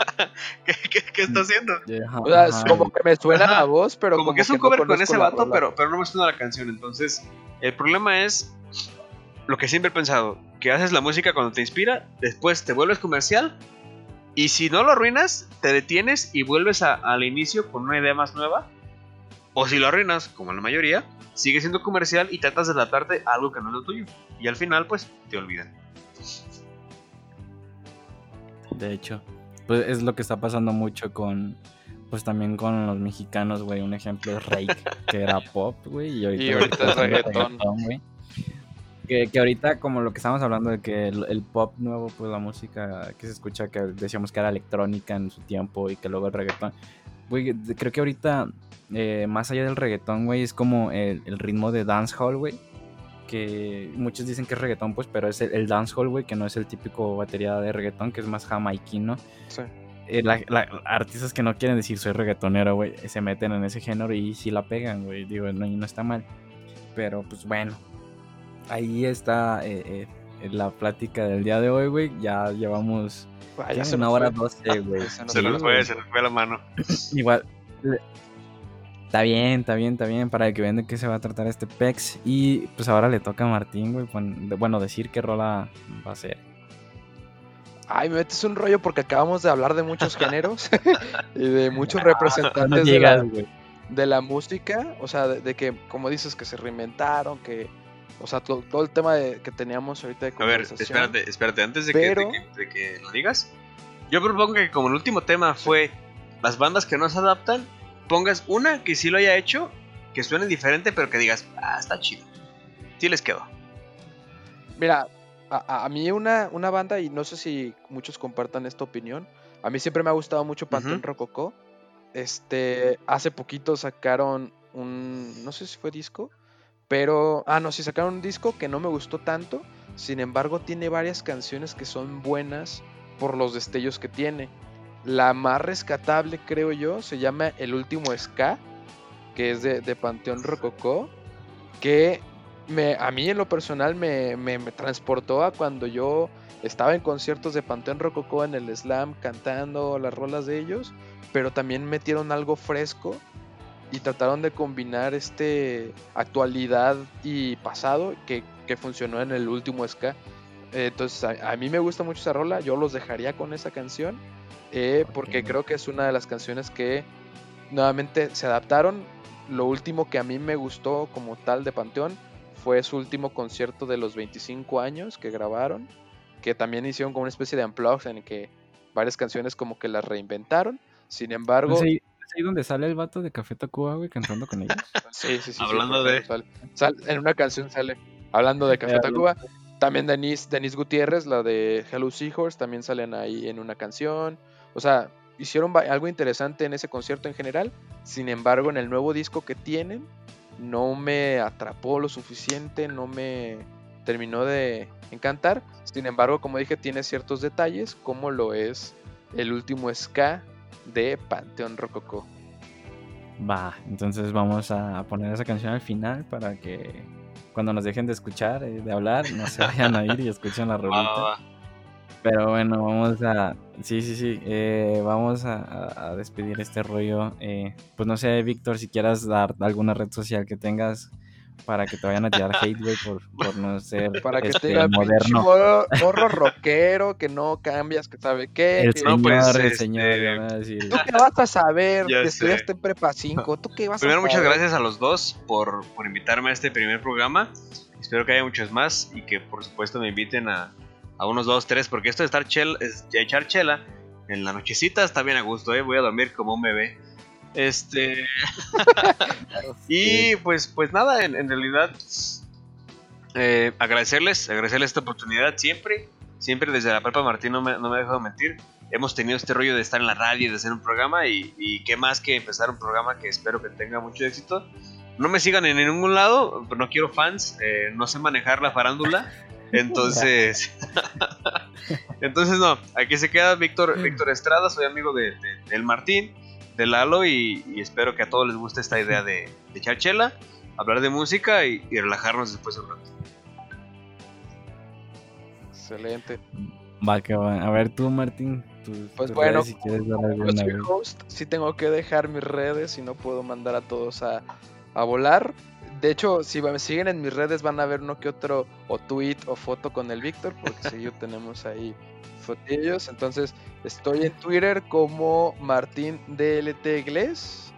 ¿Qué, qué- qué está haciendo? O sea, es como que me suena Ajá. la voz, pero como, que es un no cover con conozco ese vato, pero, pero no me suena la canción. Entonces, el problema es lo que siempre he pensado: que haces la música cuando te inspira, después te vuelves comercial, y si no lo arruinas, te detienes y vuelves a- al inicio con una idea más nueva. O si lo arruinas, como la mayoría, sigue siendo comercial y tratas de adaptarte a algo que no es lo tuyo. Y al final, pues, te olvidan. De hecho, pues es lo que está pasando mucho con, pues también con los mexicanos, güey. Un ejemplo es Rake, que era pop, güey, y ahorita, Y ahorita es reggaetón. güey. Que, que ahorita, como lo que estamos hablando de que el, el pop nuevo, pues la música que se escucha, que decíamos que era electrónica en su tiempo y que luego el reggaetón. Güey, creo que ahorita, eh, más allá del reggaetón, güey, es como el, el ritmo de dancehall, güey. Que muchos dicen que es reggaetón, pues, pero es el, el dancehall, güey, que no es el típico batería de reggaetón, que es más jamaiquino. Sí. Eh, la- la- artistas que no quieren decir soy reggaetonero, güey, se meten en ese género y sí la pegan, güey. Digo, no, no está mal. Pero pues bueno, ahí está eh, eh, la plática del día de hoy, güey. Ya llevamos Ah, ¿qué? ya se una hora fue. doce, güey. Se nos fue, se nos fue la mano. Igual. Está bien, está bien, está bien. Para que vean de qué se va a tratar este PEX. Y pues ahora le toca a Martín, güey. Bueno, decir qué rola va a ser. Ay, me metes un rollo porque acabamos de hablar de muchos géneros y de muchos representantes No de, llegas, la, güey. de la música. O sea, de, de que, como dices, que se reinventaron, que O sea, to- todo el tema de- que teníamos ahorita de A ver, espérate, espérate, antes de, Pero- que, de, que, de que lo digas. Yo propongo que como el último tema fue las bandas que no se adaptan, pongas una que sí lo haya hecho, que suene diferente, pero que digas, ah, está chido. Sí les quedó. Mira, a, a- mí una, una banda, y no sé si muchos compartan esta opinión, a mí siempre me ha gustado mucho Panteón Ujú. Rococó. Este, hace poquito sacaron un, no sé si fue disco, pero, ah, no, sí sacaron un disco que no me gustó tanto, sin embargo tiene varias canciones que son buenas por los destellos que tiene. La más rescatable, creo yo, se llama El Último Ska, que es de, de Panteón Rococó, que me, a mí en lo personal me, me- me transportó a cuando yo estaba en conciertos de Panteón Rococó en el slam cantando las rolas de ellos, pero también metieron algo fresco y trataron de combinar este actualidad y pasado que, que funcionó en el último ska. Eh, Entonces a, a mí me gusta mucho esa rola, yo los dejaría con esa canción eh, porque creo que es una de las canciones que nuevamente se adaptaron. Lo último que a mí me gustó como tal de Panteón fue su último concierto de los 25 años que grabaron, que también hicieron como una especie de unplugged en el que varias canciones como que las reinventaron. Sin embargo, ¿Es ahí, es ahí donde sale el vato de Café Tacuba, güey, cantando con ellos? Sí, sí, sí. Hablando de- sale- en una canción sale. Hablando de Café Tacuba. También Denise, Denise Gutiérrez, la de Hello Seahorse, también salen ahí en una canción. O sea, hicieron algo interesante en ese concierto en general. Sin embargo, en el nuevo disco que tienen, no me atrapó lo suficiente, no me terminó de encantar. Sin embargo, como dije, tiene ciertos detalles, como lo es el último ska de Panteón Rococó. Va, entonces vamos a poner esa canción al final para que cuando nos dejen de escuchar, eh, de hablar, no se vayan a ir y escuchen la va. Pero bueno, vamos a. Sí, sí, sí. eh, vamos a, a- a despedir este rollo. eh, pues no sé, Víctor, si quieras dar alguna red social que tengas para que te vayan a tirar hate, güey, por, por no ser Para que este, te diga moderno. morro, morro rockero, que no cambias, que sabe qué. El que- señor, No, pues, el este, señor. ¿Tú qué vas a saber? Ya que sé. estudiaste en prepa 5. ¿Tú qué vas Primero, a muchas saber? gracias a los dos por, por invitarme a este primer programa. Espero que haya muchos más y que por supuesto me inviten a, a unos dos, tres, porque esto de estar chel, es- de echar chela en la nochecita está bien a gusto, ¿eh? voy a dormir como un bebé. Este. y pues, pues nada, en, en realidad eh, agradecerles, agradecerles esta oportunidad siempre. Siempre desde la prepa Martín no me, no me ha dejado mentir. Hemos tenido este rollo de estar en la radio y de hacer un programa y, y qué más que empezar un programa que espero que tenga mucho éxito. No me sigan en ningún lado, no quiero fans, eh, no sé manejar la farándula. Entonces, entonces no, aquí se queda Víctor, Víctor Estrada, soy amigo de, de- del Martín, de Lalo y, y espero que a todos les guste esta idea de, de echar chela, hablar de música y, y relajarnos después de un rato. Excelente. Va, que va. A ver tú, Martín. tus- Pues tus bueno, redes, si quieres dar Yo alguna, soy host, sí tengo que dejar mis redes y no puedo mandar a todos a, a volar. De hecho, si me siguen en mis redes van a ver uno que otro o tweet o foto con el Víctor, porque seguido tenemos ahí fotillos. Entonces, estoy en Twitter como Martín DLT Iglesias.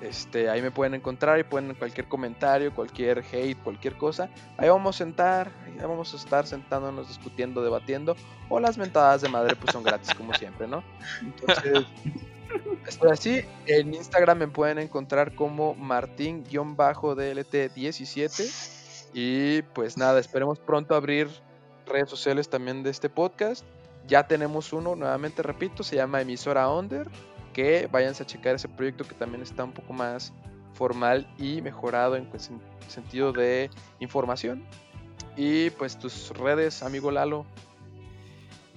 Este, ahí me pueden encontrar y pueden cualquier comentario, cualquier hate, cualquier cosa. Ahí vamos a sentar, ahí vamos a estar sentándonos, discutiendo, debatiendo. O las mentadas de madre pues son gratis como siempre, ¿no? Entonces, estoy así. En Instagram me pueden encontrar como Martín-DLT17. Y pues nada, esperemos pronto abrir redes sociales también de este podcast. Ya tenemos uno, nuevamente repito, se llama Emisora Under. Que váyanse a checar ese proyecto que también está un poco más formal y mejorado en en sentido de información. Y pues tus redes, amigo Lalo.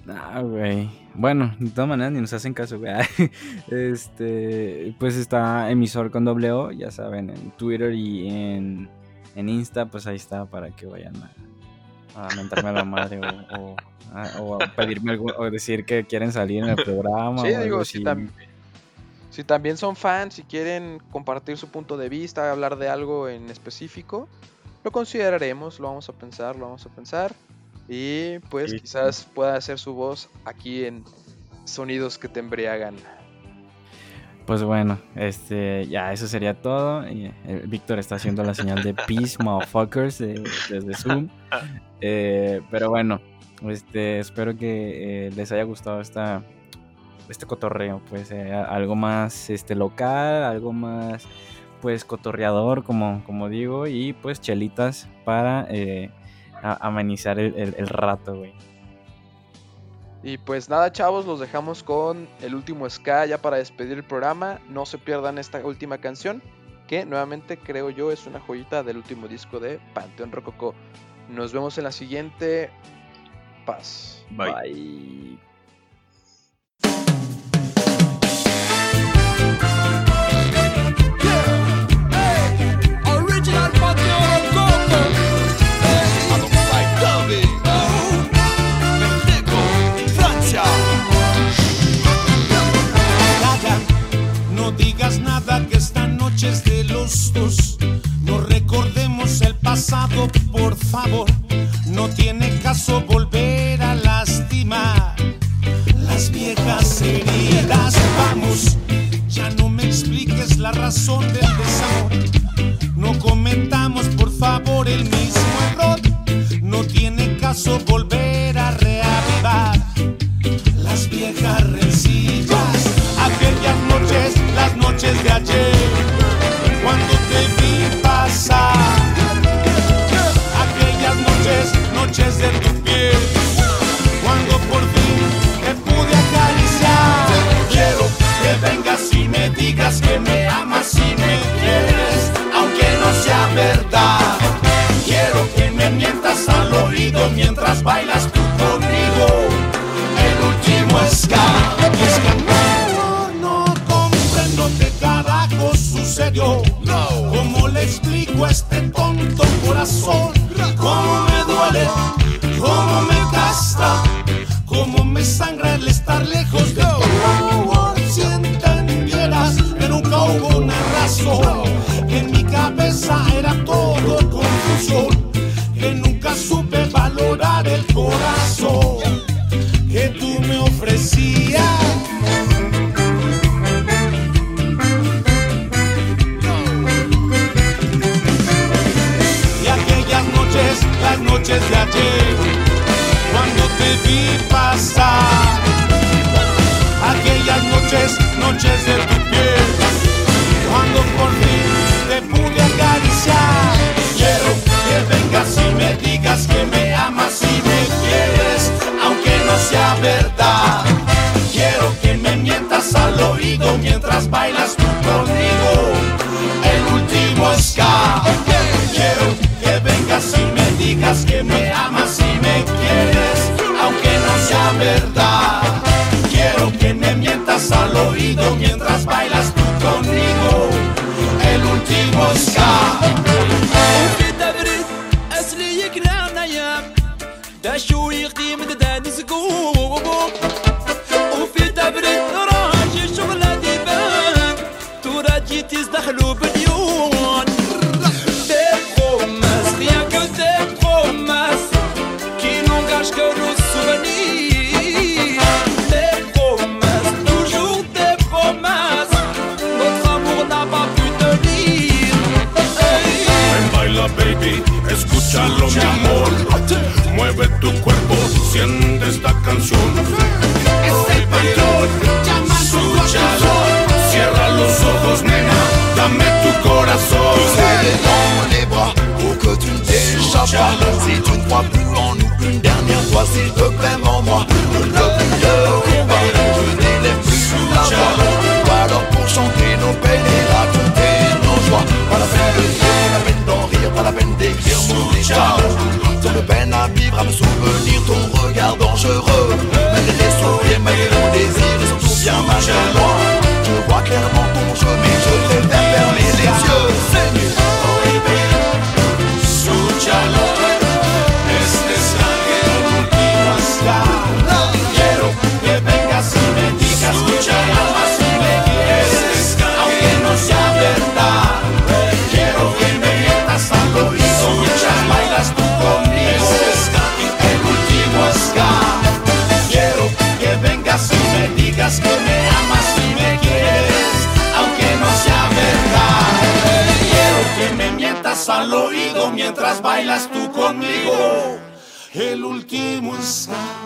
Ah, güey. Bueno, de todas maneras ni nos hacen caso, güey. Este, pues está emisor con doble O, ya saben, en Twitter y en, en Insta, pues ahí está para que vayan a, a mentarme a la madre o, o a, o a pedirme algo, o decir que quieren salir en el programa. Sí, o algo digo, así. si, tam- si también son fans, si quieren compartir su punto de vista, hablar de algo en específico, lo consideraremos, lo vamos a pensar, lo vamos a pensar. Y pues Sí. quizás pueda hacer su voz aquí en Sonidos que te embriagan. Pues bueno, este, ya eso sería todo. Eh, Víctor está haciendo la señal de peace, motherfuckers, eh, desde Zoom. Eh, pero bueno, este, espero que eh, les haya gustado esta, este cotorreo, pues eh, algo más este, local, algo más pues cotorreador, como, como digo, y pues chelitas para eh, amenizar el, el- el rato, güey. Y pues nada, chavos, los dejamos con el último ska ya para despedir el programa. No se pierdan esta última canción, que nuevamente creo yo es una joyita del último disco de Panteón Rococó. Nos vemos en la siguiente. Paz. Bye. Bye. No recordemos el pasado, por favor. No tiene caso volver a lastimar las viejas heridas. Vamos, ya no me expliques la razón del desamor. No comentamos, por favor, el mismo error. No tiene caso volver a reavivar las viejas rencillas, aquellas noches, las noches de ayer, corazón? ¿Cómo me duele? Noches de ayer, cuando te vi pasar, aquellas noches, noches de tu piel, cuando por fin te pude acariciar. Quiero que vengas y me digas que me amas y me quieres, aunque no sea verdad. Quiero que me mientas al oído mientras bailas tú conmigo. Dame tu corazón dans les bras pour que tu ne t'échappes pas. Si tu ne crois plus en nous une dernière fois, s'il te plaît, mens-moi. Ne le plus de combat, je n'élève plus la voix. Alors pour chanter nos peines et raconter nos joies. Pas la peine de rire, pas la peine d'en rire, pas la peine d'écrire mon. Tant de peine à vivre, à me souvenir ton regard dangereux. Malgré les sourires, malgré mon désir et surtout bien malgré moi. Je vois clairement ton jeu, mais je préfère fermer les yeux. Seigneur. Escúchalo, mientras bailas tú conmigo. El último ensayo